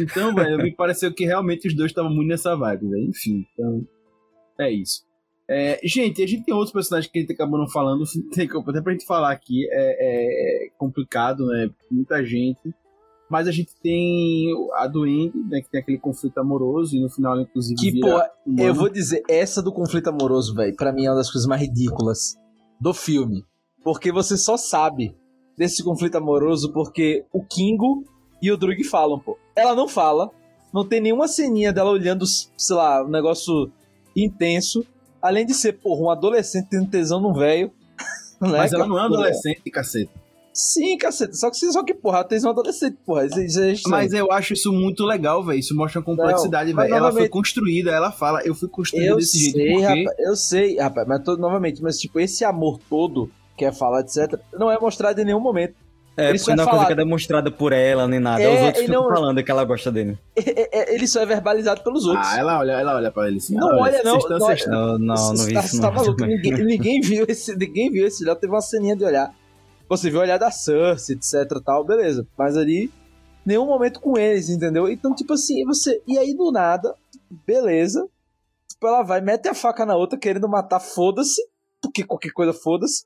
então, velho, me pareceu que realmente os dois estavam muito nessa vibe, velho. Enfim, então. É isso. É, gente, a gente tem outros personagens que a gente acabou não falando, tem até pra gente falar aqui, é, é complicado, né? Muita gente. Mas a gente tem a Duende, né? Que tem aquele conflito amoroso, e no final, inclusive. Que, humano. eu vou dizer, essa do conflito amoroso, velho, pra mim é uma das coisas mais ridículas do filme. Porque você só sabe desse conflito amoroso porque o Kingo e o Drug falam, pô. Ela não fala, não tem nenhuma ceninha dela olhando, sei lá, um negócio intenso. Além de ser, porra, um adolescente tendo tesão num velho. né, Mas que ela não é porra- adolescente, caceta. Sim, caceta. Só que, só que porra, a tesão é adolescente, porra. Isso, isso é. Mas eu acho isso muito legal, velho. Isso mostra a complexidade, velho. Ela foi construída, ela fala, eu fui construída Eu desse jeito. sei, porque... rapaz, eu sei, rapaz, mas tô, novamente, mas tipo, esse amor todo, que é falar, etc., não é mostrado em nenhum momento. É, Isso porque é não é uma coisa falado. que é demonstrada por ela, nem nada. É, Os outros e ficam não- falando que ela gosta dele. É- é- é- ele só é verbalizado pelos outros. Ah, ela olha, ela olha pra ele assim. Não olha, não, estão não-. Não, não, não Você vi tá, isso você não. tá maluco? Ninguém, ninguém viu esse, ninguém viu esse olhar, teve uma ceninha de olhar. Você viu o olhar da Cersei, etc tal, beleza. Mas ali, nenhum momento com eles, entendeu? Então, tipo assim, você. E aí do nada, beleza. Tipo, ela vai, mete a faca na outra, querendo matar, foda-se. Porque qualquer coisa, foda-se.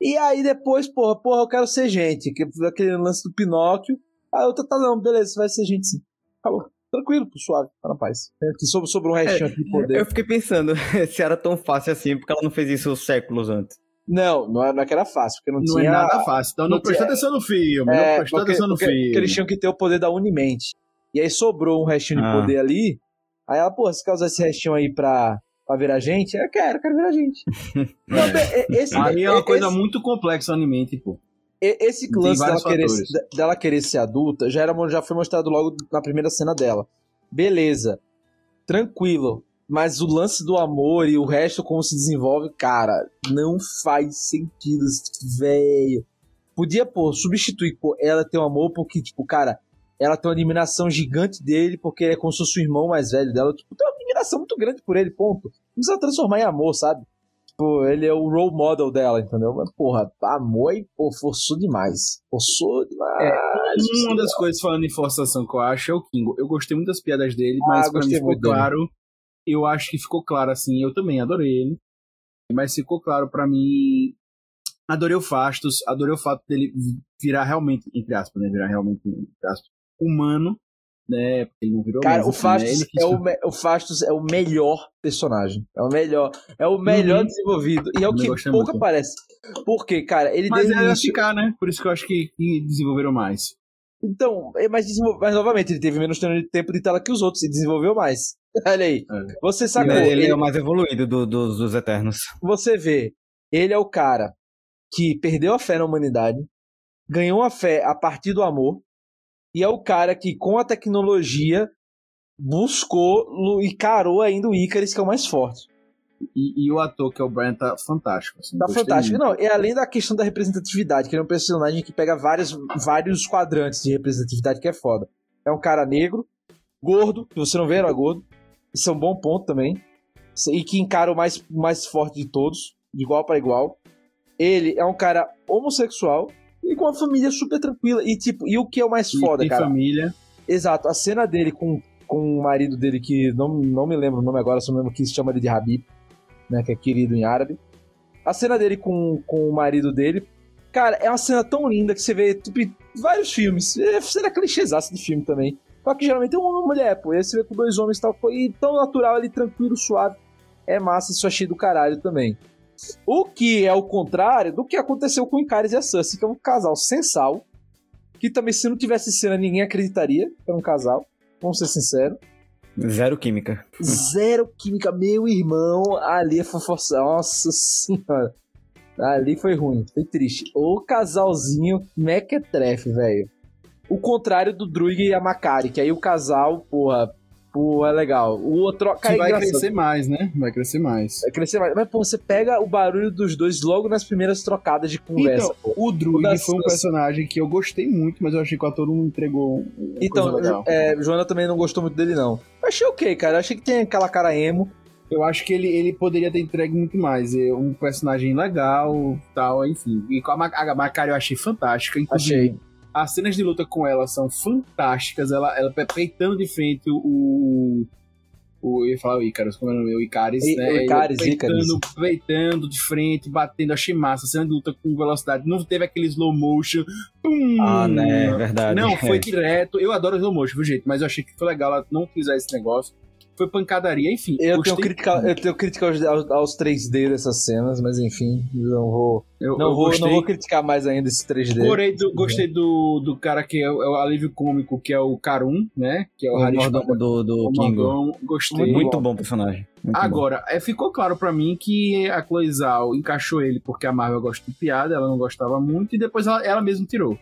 E aí depois, porra, porra, eu quero ser gente. Que, aquele lance do Pinóquio. A outra tá, não, beleza, você vai ser gente sim. Acabou. Tranquilo, suave, tá na paz. É, sobre, sobre um restinho aqui de poder. Eu fiquei pensando se era tão fácil assim, porque ela não fez isso séculos antes. Não, não é, não é que era fácil, porque não, Não tinha. é nada fácil. Então não, não prestou atenção no filme. É, não prestou atenção no porque- filme. porque eles tinham que ter o poder da Unimente. E aí sobrou um restinho de Ah. poder ali. Aí ela, pô, você quer usar esse restinho aí pra, pra virar gente? Eu quero, quero virar gente. Não, e- esse, Aí é uma e- coisa esse, muito complexa o anime, pô. esse Tem lance dela vários querer, de- dela querer ser adulta já, era, já foi mostrado logo na primeira cena dela. Beleza. Tranquilo. Mas o lance do amor e o resto como se desenvolve, cara, não faz sentido, velho. Podia, pô, substituir, pô, ela ter um amor porque, tipo, cara, ela tem uma admiração gigante dele, porque ele é como se fosse o irmão mais velho dela. Tipo, tem uma admiração muito grande por ele, ponto. Não precisa transformar em amor, sabe? Tipo, ele é o role model dela, entendeu? Mas, porra, amor e pô, forçou demais. Forçou demais. É, uma das coisas falando em forçação que eu acho é o Kingo. Eu gostei muito das piadas dele, mas ah, pra mim ficou claro. Eu acho que ficou claro, assim, eu também adorei ele. Mas ficou claro para mim adorei o Fastos, adorei o fato dele virar realmente, entre aspas, né? Virar realmente, entre aspas, humano, né? Porque ele não virou Cara, o, assim, Fastos né? é o, me... o Fastos é o melhor personagem. É o melhor. É o melhor uhum. desenvolvido. E é o que pouco muito. aparece. Porque, cara, ele Mas ele ficar, né? Por isso que eu acho que, que desenvolveram mais. Então, é, mas, mas novamente, ele teve menos tempo de tela que os outros e desenvolveu mais. Olha aí. É. Você sacou. Ele, ele, é o mais evoluído do, do, dos Eternos. Você vê, ele é o cara que perdeu a fé na humanidade, ganhou a fé a partir do amor, e é o cara que, com a tecnologia, buscou e carou ainda o Icarus, que é o mais forte. E, e, o ator, que é o Brian, tá fantástico. Assim, tá fantástico. Muito. Não, e além da questão da representatividade, que ele é um personagem que pega vários, vários quadrantes de representatividade, que é foda. É um cara negro, gordo, que você não vê, era gordo. Isso é um bom ponto também. E que encara o mais, mais forte de todos, de igual para igual. Ele é um cara homossexual e com uma família super tranquila. E tipo, e o que é o mais foda, e cara? família. Exato, a cena dele com, com o marido dele, que não, não me lembro o nome agora, só mesmo que se chama ele de Habib, né? Que é querido em árabe. A cena dele com, com o marido dele, cara, é uma cena tão linda que você vê tipo, vários filmes. É cena clichêzaça de filme também. Só que geralmente é uma mulher, pô. E aí você vê com dois homens e tal. E tão natural ali, tranquilo, suave. É massa, isso achei do caralho também. O que é o contrário do que aconteceu com o Icaris e a Cersei, que é um casal sensal, que também se não tivesse cena ninguém acreditaria que é um casal, vamos ser sinceros. Zero química. Zero química, meu irmão, ali é fofoça, nossa senhora. Ali foi ruim, foi triste. O casalzinho mequetrefe, velho. O contrário do Druig e a Macari, que aí o casal, porra, Pô, é legal. O outro que vai crescer mais, né? Vai crescer mais. Vai crescer mais. Mas, pô, você pega o barulho dos dois logo nas primeiras trocadas de conversa. Então, o Druid foi um personagem que eu gostei muito, mas eu achei que o ator não entregou. Então, é, Joana também não gostou muito dele, não. Eu achei ok, cara. Eu achei que tem aquela cara emo. Eu acho que ele, ele poderia ter entregue muito mais. É um personagem legal, tal, enfim. E com a, a Macari eu achei fantástica. Achei. As cenas de luta com ela são fantásticas. Ela, ela peitando de frente o. o eu ia falar o Icarus, como é o nome? O Icaris, I, né? O Icaris, peitando, Icaris. peitando de frente, batendo. Achei massa. A cena de luta com velocidade. Não teve aquele slow motion. Pum, ah, né? Verdade. Não, foi direto. Eu adoro slow motion, viu, gente? Mas eu achei que foi legal ela não utilizar esse negócio foi pancadaria, enfim. Eu tenho, crítica, eu tenho crítica aos, aos, aos 3D dessas cenas, mas enfim, não vou. Eu, não, eu vou não vou criticar mais ainda esse 3D. Gostei do, gostei do, do cara que é o, é o alívio cômico, que é o Karun, né? Que é o, o Haris do, do, do Kingo. Gostei. Muito, muito bom personagem. Muito Agora, bom. É, ficou claro para mim que a Chloe Zhao encaixou ele porque a Marvel gosta de piada, ela não gostava muito, e depois ela, ela mesma tirou.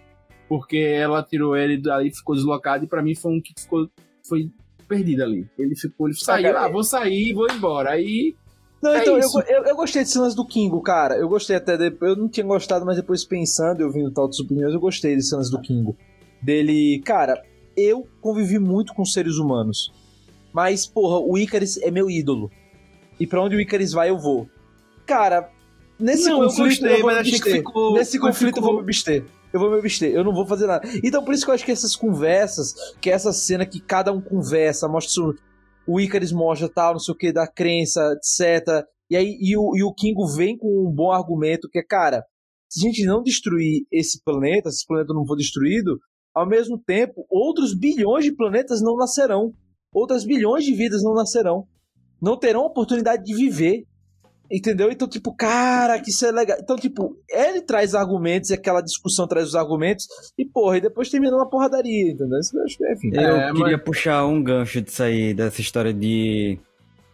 Porque ela tirou ele dali, ficou deslocado, e para mim foi um que ficou. Foi perdido ali. Ele ficou, ele saiu, ah, vou sair, vou embora. Aí. Não, é então, eu, eu, eu, gostei desse lance do Kingo, cara. Eu gostei até. De, eu não tinha gostado, mas depois pensando, eu vindo tal dos opiniões, eu gostei desse lance do Kingo. Dele. Cara, eu convivi muito com seres humanos. Mas, porra, o Icarus é meu ídolo. E para onde o Icarus vai, eu vou. Cara, nesse não, conflito. Eu gostei, eu vou mas achei que ficou. Nesse conflito ficou... eu vou me abster eu vou me abster, eu não vou fazer nada. Então por isso que eu acho que essas conversas, que é essa cena que cada um conversa, mostra o Icarus mostra tal, não sei o que, da crença, etc. E aí e o, e o Kingo vem com um bom argumento que é, cara, se a gente não destruir esse planeta, se esse planeta não for destruído, ao mesmo tempo, outros bilhões de planetas não nascerão. Outras bilhões de vidas não nascerão. Não terão oportunidade de viver. Entendeu? Então, tipo, cara, que isso é legal. Então, tipo, ele traz argumentos e aquela discussão traz os argumentos e, porra, e depois termina uma porradaria, entendeu? Isso eu acho que, enfim. Eu é, queria mas... puxar um gancho disso aí, dessa história de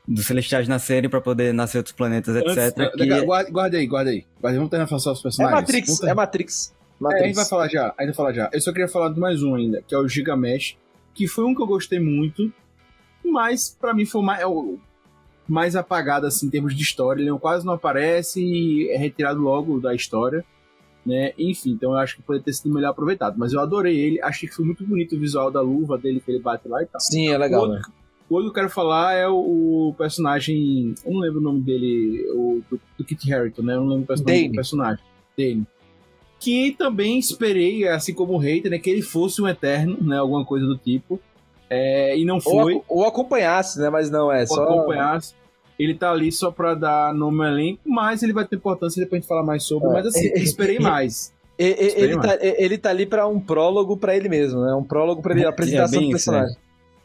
dos celestiais nascerem para poder nascer outros planetas, etc. Antes, que... guarda, guarda aí, guarda aí. Guarda, vamos tentar falar só os personagens. É Matrix, é Matrix. Matrix. É, a gente vai falar já, a gente vai falar já. Eu só queria falar de mais um ainda, que é o Gigamesh, que foi um que eu gostei muito, mas para mim foi mais, é o mais apagado assim, em termos de história. Ele quase não aparece e é retirado logo da história. né? Enfim, então eu acho que poderia ter sido melhor aproveitado. Mas eu adorei ele, achei que foi muito bonito o visual da luva dele que ele bate lá e tal. Sim, é legal, o outro, né? o outro que eu quero falar é o, o personagem. Eu não lembro o nome dele, o do, do Kit Harington, né? Eu não lembro o personagem. Dane. do personagem. Dane. Que também esperei, assim como o hater, né? Que ele fosse um Eterno, né? Alguma coisa do tipo. É, e não foi. Ou, ou acompanhasse, né? Mas não, é Ou só. acompanhasse. Ele tá ali só pra dar nome ao elenco, mas ele vai ter importância depois a gente falar mais sobre. É. Mas assim, esperei mais. E- e- Esperei Ele tá, ele tá ali pra um prólogo pra ele mesmo, né? Um prólogo pra ele, a apresentação bem do isso, personagem.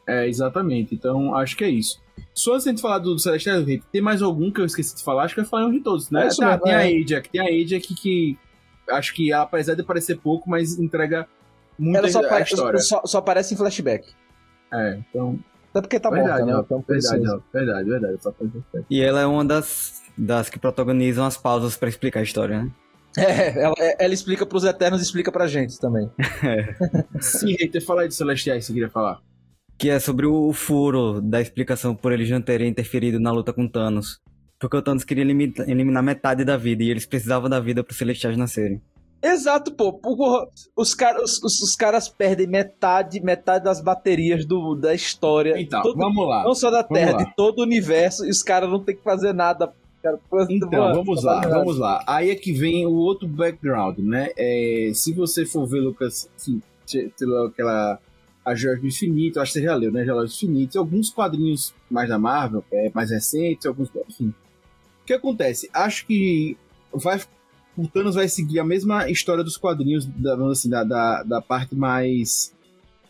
É, exatamente. Então, acho que é isso. Só antes de a gente falar do Celestial Rei, tem mais algum que eu esqueci de falar? Acho que eu falei um de todos, né? É Tá, mesmo, tem a é. Ajax, tem a Ajax que acho que apesar de parecer pouco, mas entrega muita Ela só, história. só, só aparece em flashback. É, então, Até porque tá verdade, morta, né? Então, isso verdade, ó, verdade, verdade. E ela é uma das, das que protagonizam as pausas pra explicar a história, né? É, ela, ela explica pros Eternos e explica pra gente também. Sim, Reiter, fala aí de Celestiais que você queria falar. Que é sobre o furo da explicação por eles não terem interferido na luta com Thanos. Porque o Thanos queria elimi- eliminar metade da vida e eles precisavam da vida para os Celestiais nascerem. Exato, pô. Porra, Os, cara, os, os, os caras perdem metade, metade das baterias do, da história. Então, Todo- vamos lá. não só da Terra, lá. de todo o universo, e os caras não tem que fazer nada. Cara, Então, mano, vamos lá, vamos lá. Aí é que vem o outro background, né? É, se você for ver, Lucas, assim, aquela. A Joia do Infinito, acho que você já leu, né? Joia do Infinito, e alguns quadrinhos mais da Marvel, é mais recentes, alguns. Enfim. O que acontece? Acho que vai, o Thanos vai seguir a mesma história dos quadrinhos, da, assim, da, da, da parte mais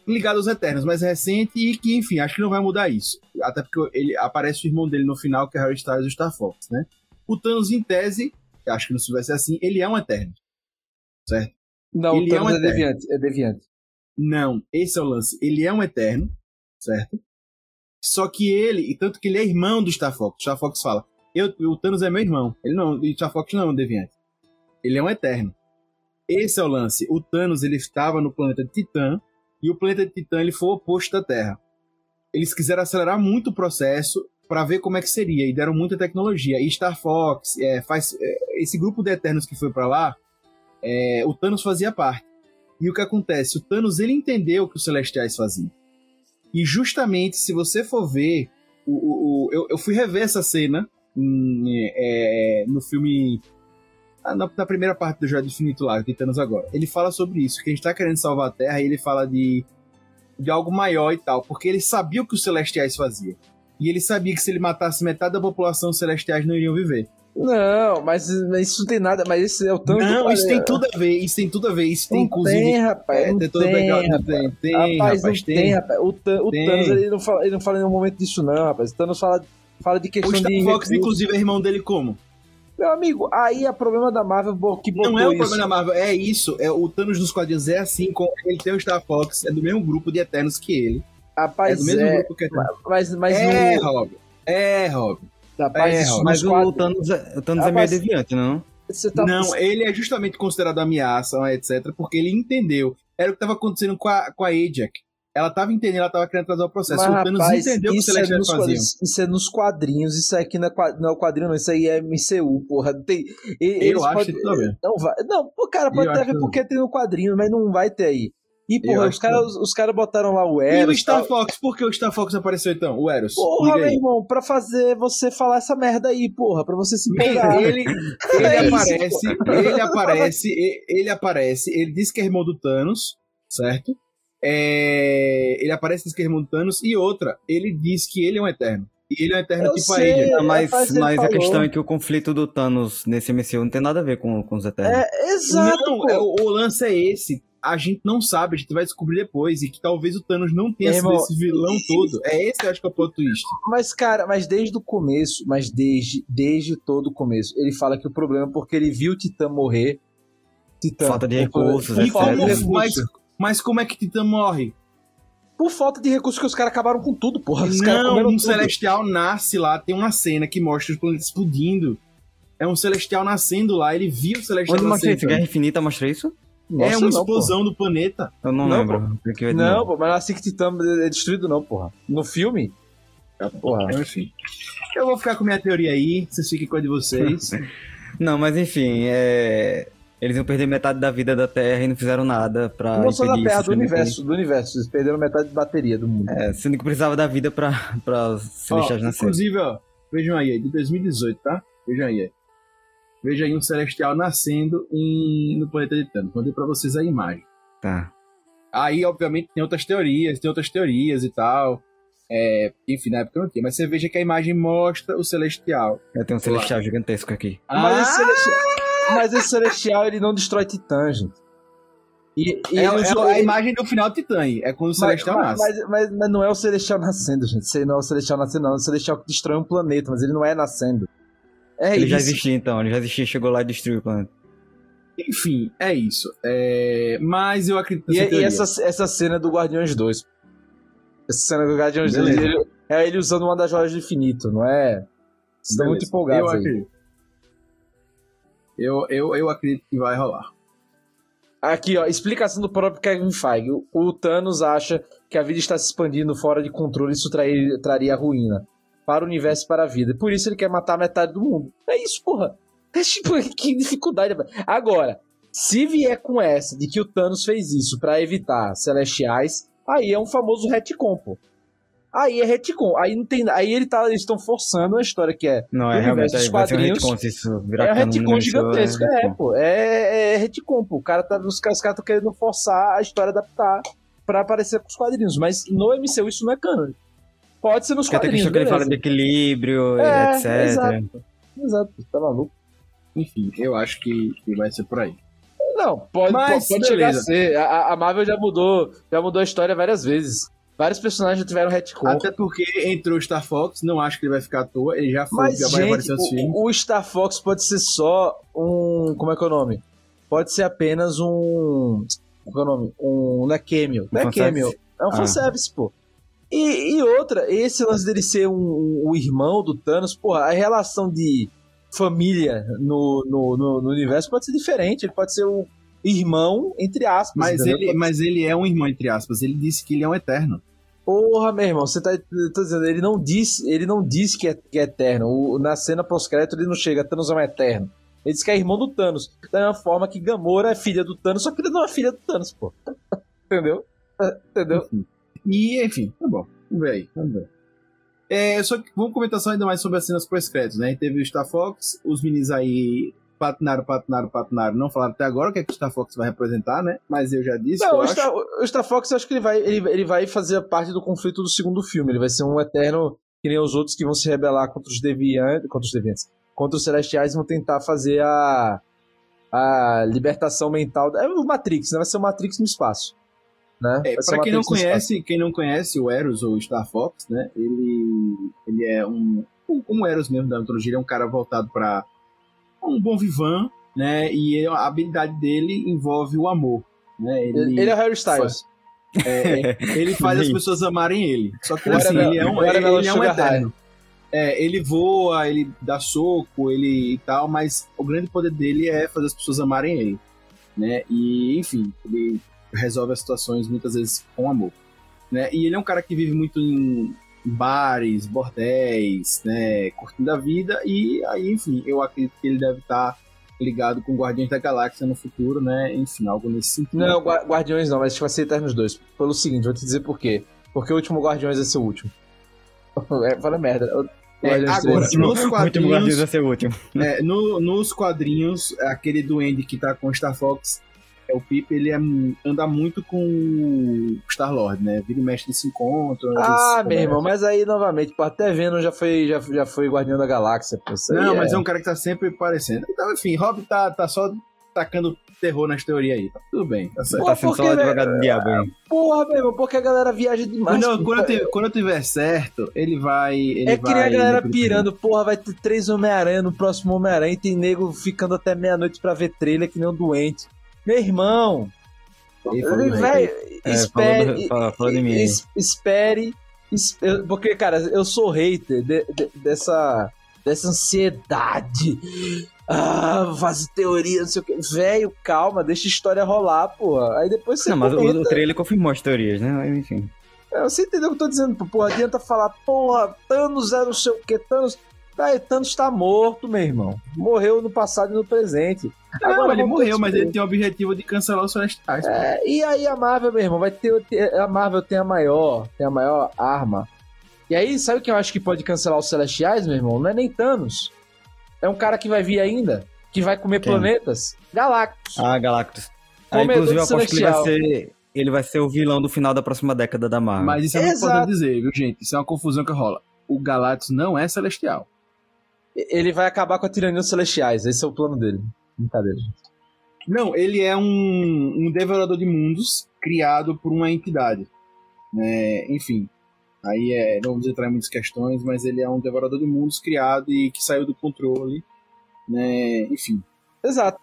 ligada aos Eternos, mais recente, e que, enfim, acho que não vai mudar isso. Até porque ele aparece o irmão dele no final, que é Harry Styles do Star Fox, né? O Thanos, em tese, acho que não se ser assim, ele é um Eterno. Certo? Não, ele o é um Thanos é, deviante. É deviante. Não, esse é o lance. Ele é um Eterno, certo? Só que ele, e tanto que ele é irmão do Star Fox. O Star Fox fala, eu, o Thanos é meu irmão. Ele não, o Star Fox não é um deviante. Ele é um Eterno. Esse é o lance. O Thanos, ele estava no planeta de Titã, e o planeta de Titã, ele foi oposto da Terra. Eles quiseram acelerar muito o processo para ver como é que seria, e deram muita tecnologia. E Star Fox, é, faz, é, esse grupo de Eternos que foi para lá, é, o Thanos fazia parte. E o que acontece? O Thanos ele entendeu o que os Celestiais faziam. E justamente, se você for ver, o, o, o- eu, eu fui rever essa cena em, é, no filme. Ah, Na, na primeira parte do Joia do Infinito lá, de Thanos agora. Ele fala sobre isso, que a gente tá querendo salvar a Terra e ele fala de, de algo maior e tal, porque ele sabia o que os Celestiais faziam. E ele sabia que se ele matasse metade da população, os Celestiais não iriam viver. Não, mas, mas isso não tem nada. Mas esse é o Thanos. não, isso tem tudo a ver, isso tem tudo a ver, isso tem Não inclusive. tem, rapaz. é, tem todo o tem, rapaz. tem, tem, rapaz, rapaz, não tem, rapaz. O, Than- o Tem. Thanos, ele não, fala, ele não fala em nenhum momento disso, não, rapaz. O Thanos fala, fala de O questão Star de. Fox, recurso. inclusive, é irmão dele como? Meu amigo, aí é problema da Marvel que botou Não é o isso. problema da Marvel, é isso. É, o Thanos dos quadrinhos é assim, com, ele tem o Star Fox, é do mesmo grupo de Eternos que ele. é Rapaz, do mesmo é, grupo que Eternos. mas, mas é, no, Rob. É, Rob. rapaz, é, isso Mas o Thanos, é, o Thanos é meio Rapaz, deviante, não? Você tá Não, ele é justamente considerado ameaça, etc., porque ele entendeu. Era o que estava acontecendo com a, com a Ajax. Ela estava entendendo, ela estava querendo atrasar o processo. Mas, o Thanos rapaz, entendeu o que os isso, é nos quadrinhos, isso é nos quadrinhos, isso aqui não é, não é o quadrinho, não, isso aí é MCU, porra. Tem, e- Eu acho podem- que tudo bem. Não, vai, não, cara, pode Eu ter a acho ver que porque tem no quadrinho, mas não vai ter aí. E, porra, os caras que os, cara botaram lá o E Eros. o Star tal. Fox? Por que o Star Fox apareceu então? O Eros. Porra, meu irmão, pra fazer você falar essa merda aí, porra, pra você se pegar. Ele, ele É isso, aparece, ele aparece, e- ele aparece, ele diz que é irmão do Thanos, certo? É, ele aparece diz que é irmão do Thanos, e outra, ele diz que ele é um Eterno. E ele é um Eterno Eu tipo sei. a Ajax. Ah, mas mas a questão é que o conflito do Thanos nesse MCU não tem nada a ver com, com os Eternos. É, exato. Não, é, o, o lance é esse. A gente não sabe, a gente vai descobrir depois. E que talvez o Thanos não tenha Meu sido irmão, esse vilão todo. É esse eu acho que é o plot twist. Mas, cara, mas desde o começo, mas desde, desde todo o começo, ele fala que o problema é porque ele viu o Titã morrer. Titã. Falta de recursos, E recurso. mas, mas como é que Titã morre? Por falta de recursos que os caras acabaram com tudo, porra. Os caras Não, um tudo. celestial nasce lá, tem uma cena que mostra os planetas explodindo. É um celestial nascendo lá, ele viu o celestial Onde mostra nascendo. isso? Guerra Infinita mostra isso? Nossa, é uma não, explosão do planeta. Eu não, Não, lembro. Porra. Não, pô, mas é assim que Titã é destruído, não, porra. No filme? Porra. Enfim. Eu vou ficar com minha teoria aí, vocês fiquem com a de vocês. Não, mas enfim, é... Eles iam perder metade da vida da Terra e não fizeram nada pra. Não só da Terra, isso, do universo, do universo. Eles perderam metade de bateria do mundo. Que, é, sendo que precisava da vida pra, pra os celestiais Ó, nascerem. inclusive, ó, vejam aí, é de 2018, tá? Vejam aí. Veja aí um celestial nascendo em, no planeta de Thanos. Mandei pra vocês a imagem. Tá. Aí, obviamente, tem outras teorias, tem outras teorias e tal. É, enfim, na época não tinha. Mas você veja que a imagem mostra o celestial. Eu tenho um celestial gigantesco aqui. Mas, Ah! esse celestial, mas esse celestial, ele não destrói titã, gente. E, e É, é a imagem do final do Titã. É quando o mas, celestial mas, nasce. mas, mas- mas não é o celestial nascendo, gente. Isso não é o celestial nascendo, não. É o celestial que destrói um planeta, mas ele não é nascendo. É ele isso. já existia então, ele já existia, chegou lá e destruiu o planeta. Enfim, é isso. É, Mas eu acredito E, nessa e essa, essa cena do Guardiões 2. Essa cena do Guardiões 2 Beleza. ele- é ele usando uma das joias do infinito, não é? Vocês estão muito empolgados eu aí. acredito. Eu, eu, eu acredito que vai rolar. Aqui, ó, explicação do próprio Kevin Feige. O, Thanos acha que a vida está se expandindo fora de controle e isso traria, traria ruína para o universo e para a vida. Por isso ele quer matar metade do mundo. É isso, porra. É tipo, que dificuldade. Agora, se vier com essa de que o Thanos fez isso para evitar celestiais, aí é um famoso retcon, pô. Aí é retcon. Aí não tem, aí ele tá, eles estão forçando uma história que é Não, é realmente dos vai ser um quadrinhos, retcon se isso virar é retcon universo, gigantesco, é, retcon. pô. É, é retcon, pô. O cara tá, os caras estão querendo forçar a história adaptar pra aparecer com os quadrinhos. Mas no MCU isso não é canon. Pode ser nos Porque até quadrinhos, que ele fala de equilíbrio, É, etc. exato. Exato, tá maluco. Enfim, eu acho que, que vai ser por aí. Não, pode, Mas, pode, pode chegar a ser. A, a Marvel já mudou, já mudou a história várias vezes. Vários personagens já tiveram retcon. Até porque entrou o Star Fox, não acho que ele vai ficar à toa. Ele já foi, Mas, já vai gente, aparecer nos filmes. o, Star Fox pode ser só um. Como é que é o nome? Pode ser apenas um. Como é o nome? Um. Não é cameo. Não é cameo. É um Ah. fanservice, pô. E, e outra, esse lance dele ser um, um- o irmão do Thanos, porra, a relação de família no, no, no, no universo pode ser diferente. Ele pode ser o irmão, entre aspas. Mas entendeu? ele, mas ele é um irmão, entre aspas. Ele disse que ele é um eterno. Porra, meu irmão, você tá, tô dizendo, ele não disse, ele não disse que é, que é eterno. O- na cena pós-crédito ele não chega, Thanos é um eterno. Ele diz que é irmão do Thanos. Da mesma forma que Gamora é filha do Thanos, só que ele não é filha do Thanos, pô. Entendeu? Entendeu? Enfim. E, enfim, tá bom. Vamos ver aí. Vamos ver. É, só que vamos comentar só ainda mais sobre as cenas pós-créditos, né? Teve o Star Fox, os meninos aí patinaram, patinaram, patinaram. Não falaram até agora o que, é que o Star Fox vai representar, né? Mas eu já disse. Não, eu o acho. Star, o Star Fox eu acho que ele vai, ele, ele vai fazer parte do conflito do segundo filme. Ele vai ser um eterno que nem os outros que vão se rebelar contra os deviantes, contra os deviantes, contra os celestiais e vão tentar fazer a a libertação mental. É o Matrix, né? Vai ser o Matrix no espaço. Né? É, pra quem não conhece, quem não conhece o Eros ou o Star Fox, né? Ele, ele é um, um- como Eros mesmo da mitologia, ele é um cara voltado para um bom vivan, né? E a habilidade dele envolve o amor, né? Ele, ele é o Harry Styles. É, ele faz as pessoas amarem ele. Só que assim, ele é um, Watermelon ele é um eterno. É, ele voa, ele dá soco, ele e tal, mas o grande poder dele é fazer as pessoas amarem ele, né? E enfim, ele resolve as situações muitas vezes com amor, né? E ele é um cara que vive muito em bares, bordéis, né, curtindo a vida e aí, enfim, eu acredito que ele deve estar ligado com Guardiões da Galáxia no futuro, né? Enfim, algo nesse sentido. Não, Gua- Guardiões não, mas acho que vai ser Eternos 2. Pelo seguinte, vou te dizer por quê. Porque o último Guardiões vai ser o último. É, fala merda. O É, agora, 3. nos O último Guardiões quadrinhos, vai ser o último. É, no- nos quadrinhos, aquele duende que tá com Star Fox, o Pip, ele é, anda muito com o Star-Lord, né? Vira e mexe, eles se encontram. eles Ah, meu irmão, mas aí novamente, pô, até Venom já foi, já, já foi Guardião da Galáxia. Pô, Não, mas é um cara que tá sempre aparecendo. Então, enfim, Rob tá, tá só tacando terror nas teorias aí. Tá tudo bem, tá certo. Pô, Tá sendo só porque, o advogado do diabo aí. Porra, meu irmão, porque a galera viaja demais. Quando, eu- pô. quando, eu tiver, quando eu tiver certo, ele vai. Ele é que nem a galera pirando, porra, vai ter três Homem-Aranha no próximo Homem-Aranha e tem nego ficando até meia-noite pra ver trailer que nem um doente. Meu irmão, Ele velho, É, espere, falou, mim es- espere, es- eu- porque, cara, eu sou hater de- de- dessa, dessa ansiedade. Ah, faz teoria, não sei o que. Velho, calma, deixa a história rolar, porra. Aí depois você Não, mas o, o trailer confirmou as teorias, né? Mas, enfim. É, Você entendeu o que eu tô dizendo? pô? Porra, adianta falar, porra, Thanos é não sei o que, Thanos. Tá, Thanos tá morto, meu irmão. Morreu no passado e no presente. Não, Agora ele morreu, mas ele tem o objetivo de cancelar os Celestiais. É, e aí a Marvel, meu irmão, vai ter. A Marvel tem a maior, tem a maior arma. E aí, sabe o que eu acho que pode cancelar os Celestiais, meu irmão? Não é nem Thanos. É um cara que vai vir ainda, que vai comer Quem? planetas. Galactus. Ah, Galactus. Ah, inclusive, eu aposto que ele vai, ser, ele vai ser o vilão do final da próxima década da Marvel. Mas isso é muito Exato. dizer, viu, gente? Isso é uma confusão que rola. O Galactus não é celestial. Ele vai acabar com a tirania dos Celestiais. Esse é o plano dele. Brincadeira. Não, ele é um, um devorador de mundos criado por uma entidade. né? enfim, aí é, não vamos entrar em muitas questões, mas ele é um devorador de mundos criado e que saiu do controle. Né? Enfim, Exato.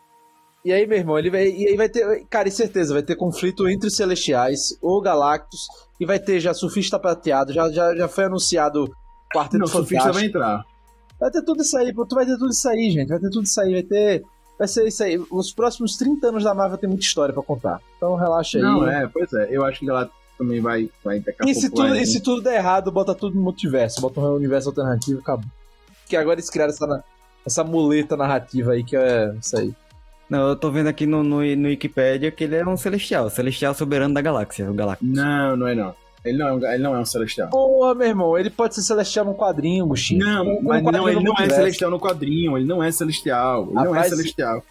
E aí, meu irmão, ele vai. E aí vai ter. Cara, e certeza, vai ter conflito entre os Celestiais, o Galactus, e vai ter já Surfista Prateado, já, já, já foi anunciado Quarteto não, o surfista Fantástico. vai entrar. Vai ter tudo isso aí, pô. Tu vai ter tudo isso aí, gente. Vai ter tudo isso aí. Vai ter. Vai ser isso aí. Os próximos 30 anos da Marvel tem muita história pra contar. Então relaxa aí. Não, é, pois é. Eu acho que o Galactus também vai, vai a E se, tudo, e se tudo der errado, bota tudo no multiverso. Bota um universo alternativo e acabou. Porque agora eles criaram essa, essa muleta narrativa aí que é isso aí. Não, eu tô vendo aqui no, no, no Wikipedia que ele é um celestial. Celestial soberano da galáxia, o Galactus. Não, não é não. Ele não é um, ele não é um celestial. Porra, meu irmão, ele pode ser celestial num quadrinho, Buxinho. Não, Um- mas não, ele no não é multiverso. celestial no quadrinho, ele não é celestial. Ele não é Rapaz, celestial.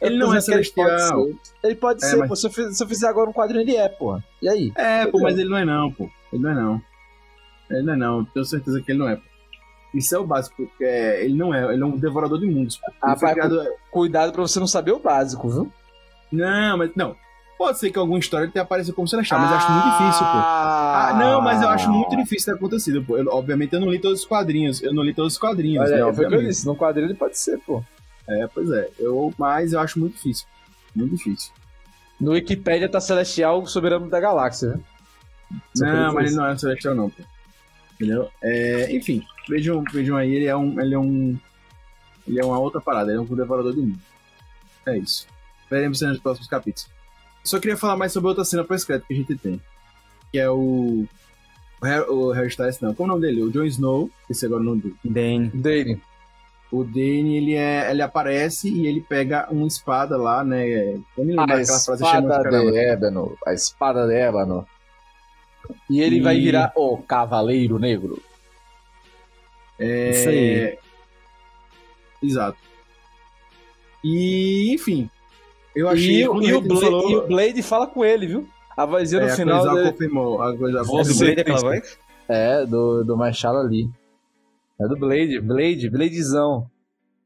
Eu Ele não é que ele pode celestial. ser. Ele pode É, ser, mas- pô. Se eu, fiz- se eu fizer agora um quadrinho, ele é, porra. E aí? É, pô, mas ele não é não, pô. Ele não é não. Ele não é não, tenho certeza que ele não é. pô. Isso é o básico, porque é, ele não é, ele é um devorador de mundos. Ah, vai, criado- Cuidado pra você não saber o básico, viu? Não, mas não. Pode ser que alguma história tenha aparecido como celestial, mas eu acho muito difícil, pô. Ah, não, mas eu acho muito difícil ter acontecido, pô. Eu- obviamente eu não li todos os quadrinhos. Eu não li todos os quadrinhos, Olha, né? foi o que eu Obviamente. disse. Num quadrinho ele pode ser, pô. É, pois é. Eu, mas eu acho muito difícil. Muito difícil. No Wikipedia tá Celestial soberano da galáxia? Só não, queria mas ele não é um celestial, não, pô. Entendeu? É, enfim, vejam, vejam aí, ele é um. Ele é um. Ele é uma outra parada, ele é um devorador de mundo. É isso. Veremos nos próximos capítulos. Só queria falar mais sobre outra cena pós-crédito que a gente tem. Que é o. O Harry, Styles, não. Como é o nome dele? O Jon Snow. Esse agora é o nome dele. Dane. Dane. O Dane, ele, é, ele aparece e ele pega uma espada lá, né? Eu me lembro A daquela frase chamando espada caramba. de ébano. A espada de ébano. E ele E- vai virar o Cavaleiro Negro. É... Isso aí. Exato. E, enfim. Eu achei. E, o- e o Blade, falou- e o Blade fala com ele, viu? A vozinha no é, a final Coisal dele- confirmou. A coisa É do Você Blade aquela tem- voz? É, do, do Marshall ali. É do Blade, Blade, Bladezão.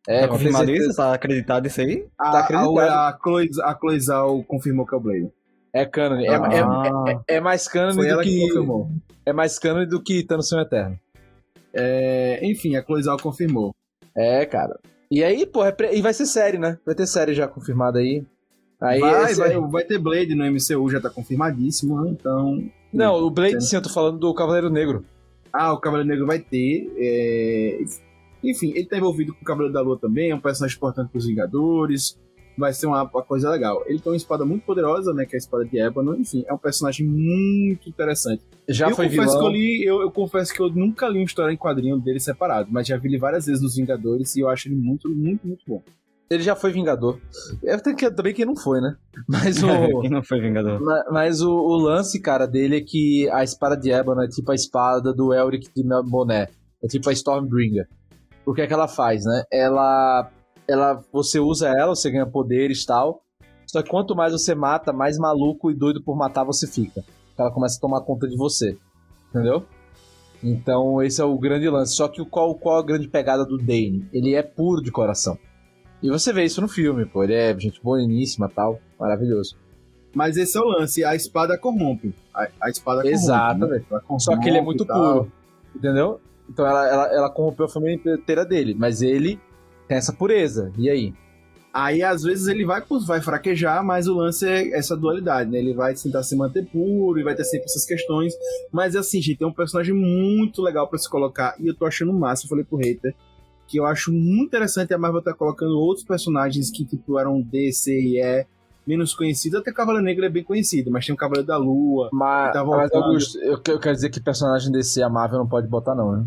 É, tá confirmado isso? Tá acreditado isso aí? A, Tá acreditado. a, a, Chloe, a Chloe confirmou que é o Blade. É canon. É, Ah. é, é, é mais canon Foi do que, que. confirmou. é mais canon do que Thanos Sonho Eterno. É, enfim, a Chloe Zhao confirmou. É, cara. E aí, pô, é pre- e vai ser série, né? Vai ter série já confirmada aí. Aí vai, vai, vai ter Blade no MCU, já tá confirmadíssimo, né? então. Não, o Blade sim, eu tô falando do Cavaleiro Negro. Ah, o Cavaleiro Negro vai ter. é, Enfim, ele tá envolvido com o Cavaleiro da Lua também, é um personagem importante pros Vingadores. Vai ser uma, uma coisa legal. Ele tem uma espada muito poderosa, né? Que é a espada de Ébano. Enfim, é um personagem muito interessante. Já eu foi confesso vilão. que eu li, eu, eu confesso que eu nunca li uma história em quadrinho dele separado, mas já vi ele várias vezes nos Vingadores e eu acho ele muito, muito, muito bom. Ele já foi Vingador. Eu tenho que também quem não foi, né? Mas o. Quem não foi Vingador? Ma- Mas o, o lance, cara, dele é que a espada de Ébano é tipo a espada do Elric de Boné. É tipo a Stormbringer. O que é que ela faz, né? Ela, ela, você usa ela, você ganha poderes e tal. Só que quanto mais você mata, mais maluco e doido por matar você fica. Ela começa a tomar conta de você. Entendeu? Então esse é o grande lance. Só que qual, qual a grande pegada do Dane? Ele é puro de coração. E você vê isso no filme, pô. Ele é gente boníssima tal. Maravilhoso. Mas esse é o lance, a espada corrompe. A, a espada corrompe. Exatamente. né? Só que ele é muito puro. Entendeu? Então ela, ela, ela corrompeu a família inteira dele. Mas ele tem essa pureza. E aí? Aí, às vezes, ele vai, vai fraquejar, mas o lance é essa dualidade, né? Ele vai tentar se manter puro e vai ter sempre essas questões. Mas, assim, gente, tem um personagem muito legal pra se colocar. E eu tô achando massa, eu falei pro hater, que eu acho muito interessante a Marvel tá colocando outros personagens que, tipo, eram D, C e E, menos conhecidos. Até o Cavaleiro Negro é bem conhecido, mas tem o Cavaleiro da Lua. Mas, Tá mas. Augusto, eu, que- eu quero dizer que personagem desse a Marvel não pode botar, não, né?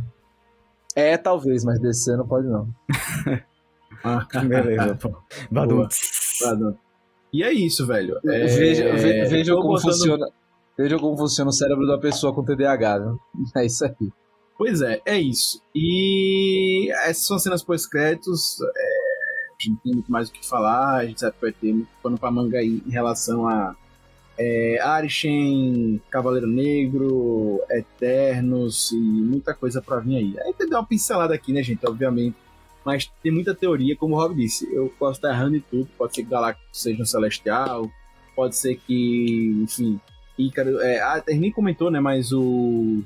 É, talvez, mas DC não pode não. ah, beleza, pô. Badum. E é isso, velho. É... Veja, ve, veja como botando... funciona. Veja como funciona o cérebro da pessoa com TDAH, né? É isso aí. Pois é, é isso. E essas são cenas pós-créditos. É... A gente não tem muito mais o que falar. A gente sabe que vai ter muito pano pra manga aí em relação a é, Arishem, Cavaleiro Negro, Eternos e muita coisa para vir aí. Aí tem uma pincelada aqui, né, gente? Obviamente. Mas tem muita teoria, como o Rob disse. Eu posso estar errando em tudo. Pode ser que Galactus seja um celestial. Pode ser que, enfim. Ícaro. É, ah, nem comentou, né? Mas o.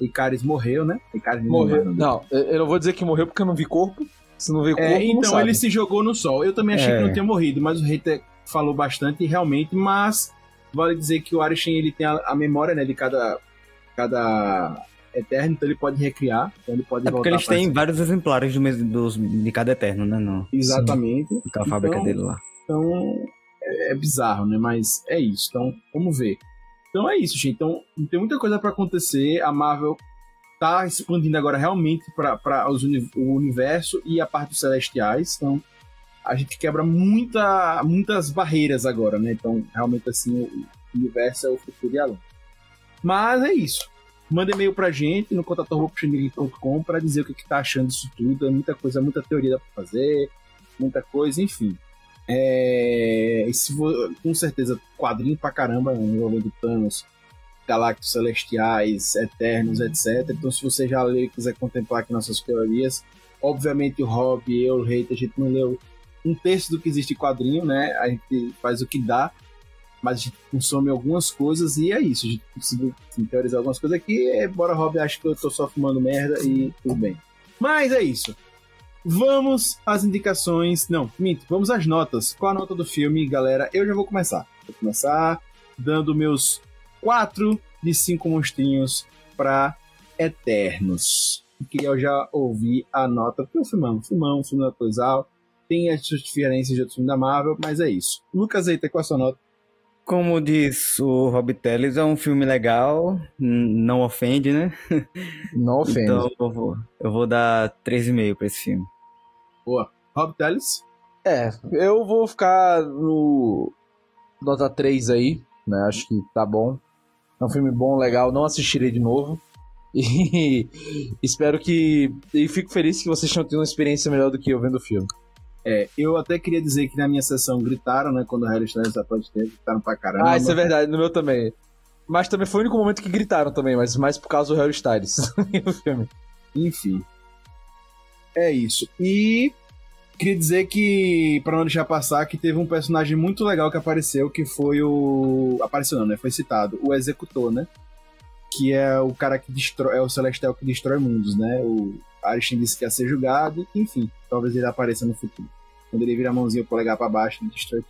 Icaris morreu, né? Icaris morreu. Morreu. Não, eu não vou dizer que morreu porque eu não vi corpo. Se não vi é, corpo. É, então ele se jogou no sol. Eu também achei é. que não tinha morrido, mas o hater falou bastante realmente, mas vale dizer que o Arishem ele tem a, a, memória né, de cada, cada Eterno, então ele pode recriar, então ele pode é porque eles têm vários exemplares do dos, de cada Eterno, né? No, Exatamente. Sim, fábrica então, dele lá. Então, é, é, bizarro, né? Mas é isso. Então, vamos ver. Então é isso, gente. Então, tem muita coisa para acontecer. A Marvel tá expandindo agora realmente para o universo e a parte dos celestiais. Então, a gente quebra muita, muitas barreiras agora, né? Então, realmente, assim, o universo é o futuro e a longe. Mas é isso. Manda e-mail pra gente no contator.com para dizer o que, que tá achando disso tudo. É muita coisa, muita teoria dá pra fazer, muita coisa, enfim. É, com certeza, quadrinho pra caramba envolvendo Thanos, Galactos Celestiais, Eternos, etc. Então, se você já leu e quiser contemplar aqui nossas teorias, obviamente o Rob, eu, o Reita, a gente não leu um terço do que existe em quadrinho, né? A gente faz o que dá, mas a gente consome algumas coisas e é isso. A gente conseguiu assim, teorizar algumas coisas aqui. É, bora, Rob, acho que eu tô só fumando merda e tudo bem. Mas é isso. Vamos às indicações. Não, minto, vamos às notas. Qual a nota do filme, galera? Eu já vou começar. Vou começar dando meus 4 de 5 monstrinhos para Eternos. Queria já ouvir a nota, porque o filmão, filmão, filme da coisa tem as suas diferenças de outros filmes da Marvel, mas é isso. Lucas Eita, qual a sua nota? Como diz o Rob Telles, é um filme legal, não ofende, né? Não ofende. Então eu vou, eu vou dar 3,5 pra esse filme. Boa. Rob Telles? É, eu vou ficar no nota 3 aí, né? Acho que tá bom. É um filme bom, legal, não assistirei de novo. E espero que. E fico feliz que vocês tenham tido uma experiência melhor do que eu vendo o filme. É, eu até queria dizer que na minha sessão gritaram, né? Quando o Harry Styles pode ter, gritaram pra caramba. Ah, isso é verdade, no meu também. Mas também foi o único momento que gritaram também, mas mais por causa do Harry Styles no filme. Enfim. É isso. E queria dizer que, para não deixar passar, que teve um personagem muito legal que apareceu, que foi o. Apareceu não, né? Foi citado, o Executor, né? Que é o cara que destrói. É o Celestial que destrói mundos, né? O Arishin disse que ia ser julgado, enfim, talvez ele apareça no futuro. Quando ele vira a mãozinha o polegar para baixo, ele destrói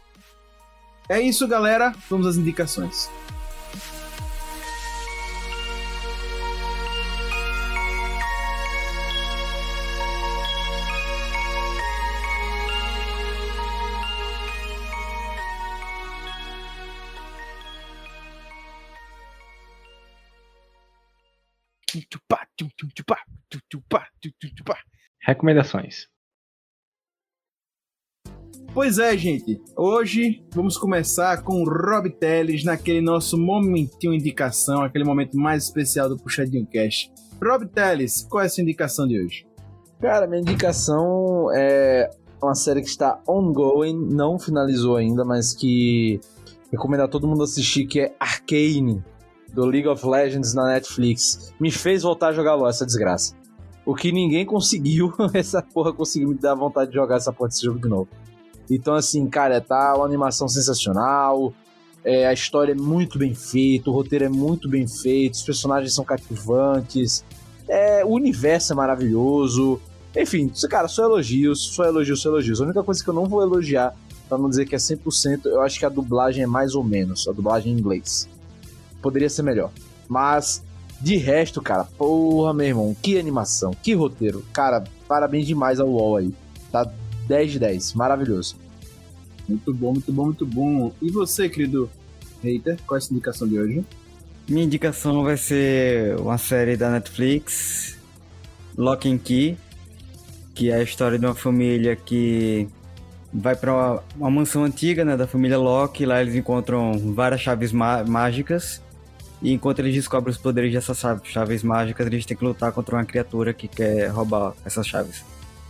É isso, galera. Vamos às indicações. Recomendações. Pois é, gente. Hoje vamos começar com o Rob Teles naquele nosso momentinho indicação, aquele momento mais especial do Puxadinho Cash. Rob Teles, qual é a sua indicação de hoje? Cara, minha indicação é uma série que está ongoing, não finalizou ainda, mas que recomendo a todo mundo assistir, que é Arcane, do League of Legends na Netflix. Me fez voltar a jogar LoL, essa desgraça. O que ninguém conseguiu, essa porra conseguiu me dar vontade de jogar essa porra desse jogo de novo. Então, assim, cara, tá uma animação sensacional, é, a história é muito bem feita, o roteiro é muito bem feito, os personagens são cativantes, é, o universo é maravilhoso. Enfim, cara, só elogios, só elogios, só elogios. A única coisa que eu não vou elogiar, pra não dizer que é 100%, eu acho que a dublagem é mais ou menos, a dublagem em inglês. Poderia ser melhor. Mas, de resto, cara, porra, meu irmão, que animação, que roteiro. Cara, parabéns demais ao UOL aí. Tá 10 de 10. Maravilhoso. Muito bom, muito bom, muito bom. E você, querido hater, qual é a sua indicação de hoje? Minha indicação vai ser uma série da Netflix Lock and Key, que é a história de uma família que vai para uma, uma, mansão antiga, né, da família Locke. Lá eles encontram várias chaves mágicas. E enquanto eles descobrem os poderes dessas chaves mágicas, eles têm que lutar contra uma criatura que quer roubar essas chaves.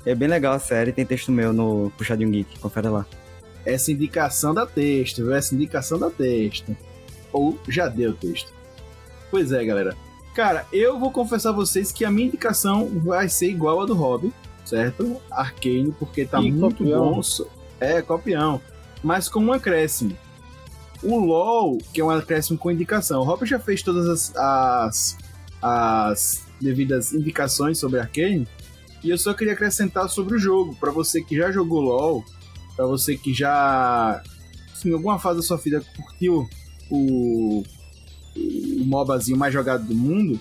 É bem legal a série, tem texto meu no Puxadinho Geek, confere lá. Essa indicação da texto, viu? Essa indicação da texto. Ou já deu texto. Pois é, galera. Cara, eu vou confessar a vocês que a minha indicação vai ser igual a do Hobby certo? Arcane, porque tá e muito copião. bom. É, copião. Mas com um acréscimo. O LoL, que é um acréscimo com indicação. O Robert já fez todas as, as, as devidas indicações sobre Arcane. E eu só queria acrescentar sobre o jogo. para você que já jogou LoL, para você que já, em alguma fase da sua vida, curtiu o, o MOBAzinho mais jogado do mundo,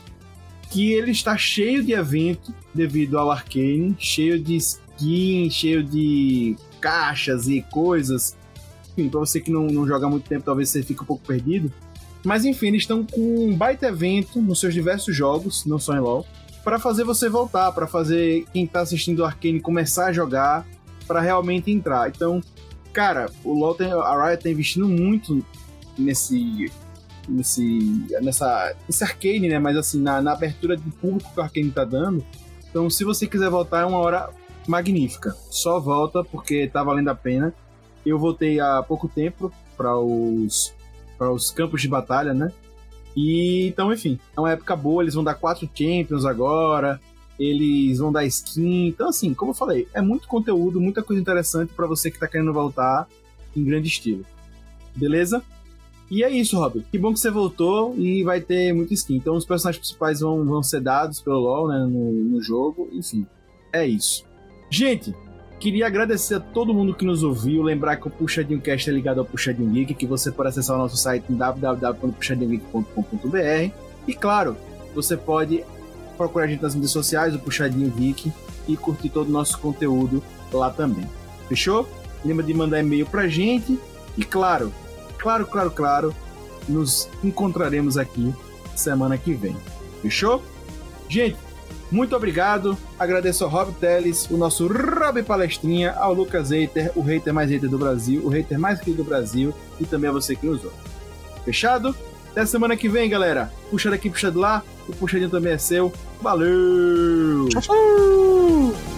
que ele está cheio de evento devido ao Arcane, cheio de skin, cheio de caixas e coisas. Enfim, pra você que não, não joga muito tempo, talvez você fique um pouco perdido. Mas enfim, eles estão com um baita evento nos seus diversos jogos, não só em LoL, para fazer você voltar, para fazer quem tá assistindo o Arcane começar a jogar, para realmente entrar. Então, cara, o LoL tem, a Riot tá investindo muito nesse nesse, nessa, nesse arcane, né? Mas assim, na, na abertura de público que o arcane tá dando. Então, se você quiser voltar, é uma hora magnífica. Só volta porque tá valendo a pena. Eu voltei há pouco tempo para os, para os campos de batalha, né? E então, enfim, é uma época boa. Eles vão dar quatro Champions agora. Eles vão dar skin. Então, assim, como eu falei, é muito conteúdo, muita coisa interessante para você que tá querendo voltar em grande estilo. Beleza? E é isso, Rob. Que bom que você voltou e vai ter muito skin. Então os personagens principais vão, vão ser dados pelo LoL, né, no, no jogo. Enfim, é isso. Gente, queria agradecer a todo mundo que nos ouviu. Lembrar que o Puxadinho Cast é ligado ao Puxadinho Geek, que você pode acessar o nosso site em www.puxadinhogeek.com.br. E claro, você pode procurar a gente nas mídias sociais, o Puxadinho Geek, e curtir todo o nosso conteúdo lá também. Fechou? Lembra de mandar e-mail pra gente. E claro, claro, claro, claro, nos encontraremos aqui semana que vem. Fechou? Gente, muito obrigado. Agradeço ao Rob Teles, o nosso Rob Palestrinha, ao Lucas Eiter, o hater mais hater do Brasil, o hater mais querido do Brasil e também a você que nos ouve. Fechado? Até semana que vem, galera. Puxa daqui, puxa de lá. O puxadinho também é seu. Valeu! Tchau, tchau!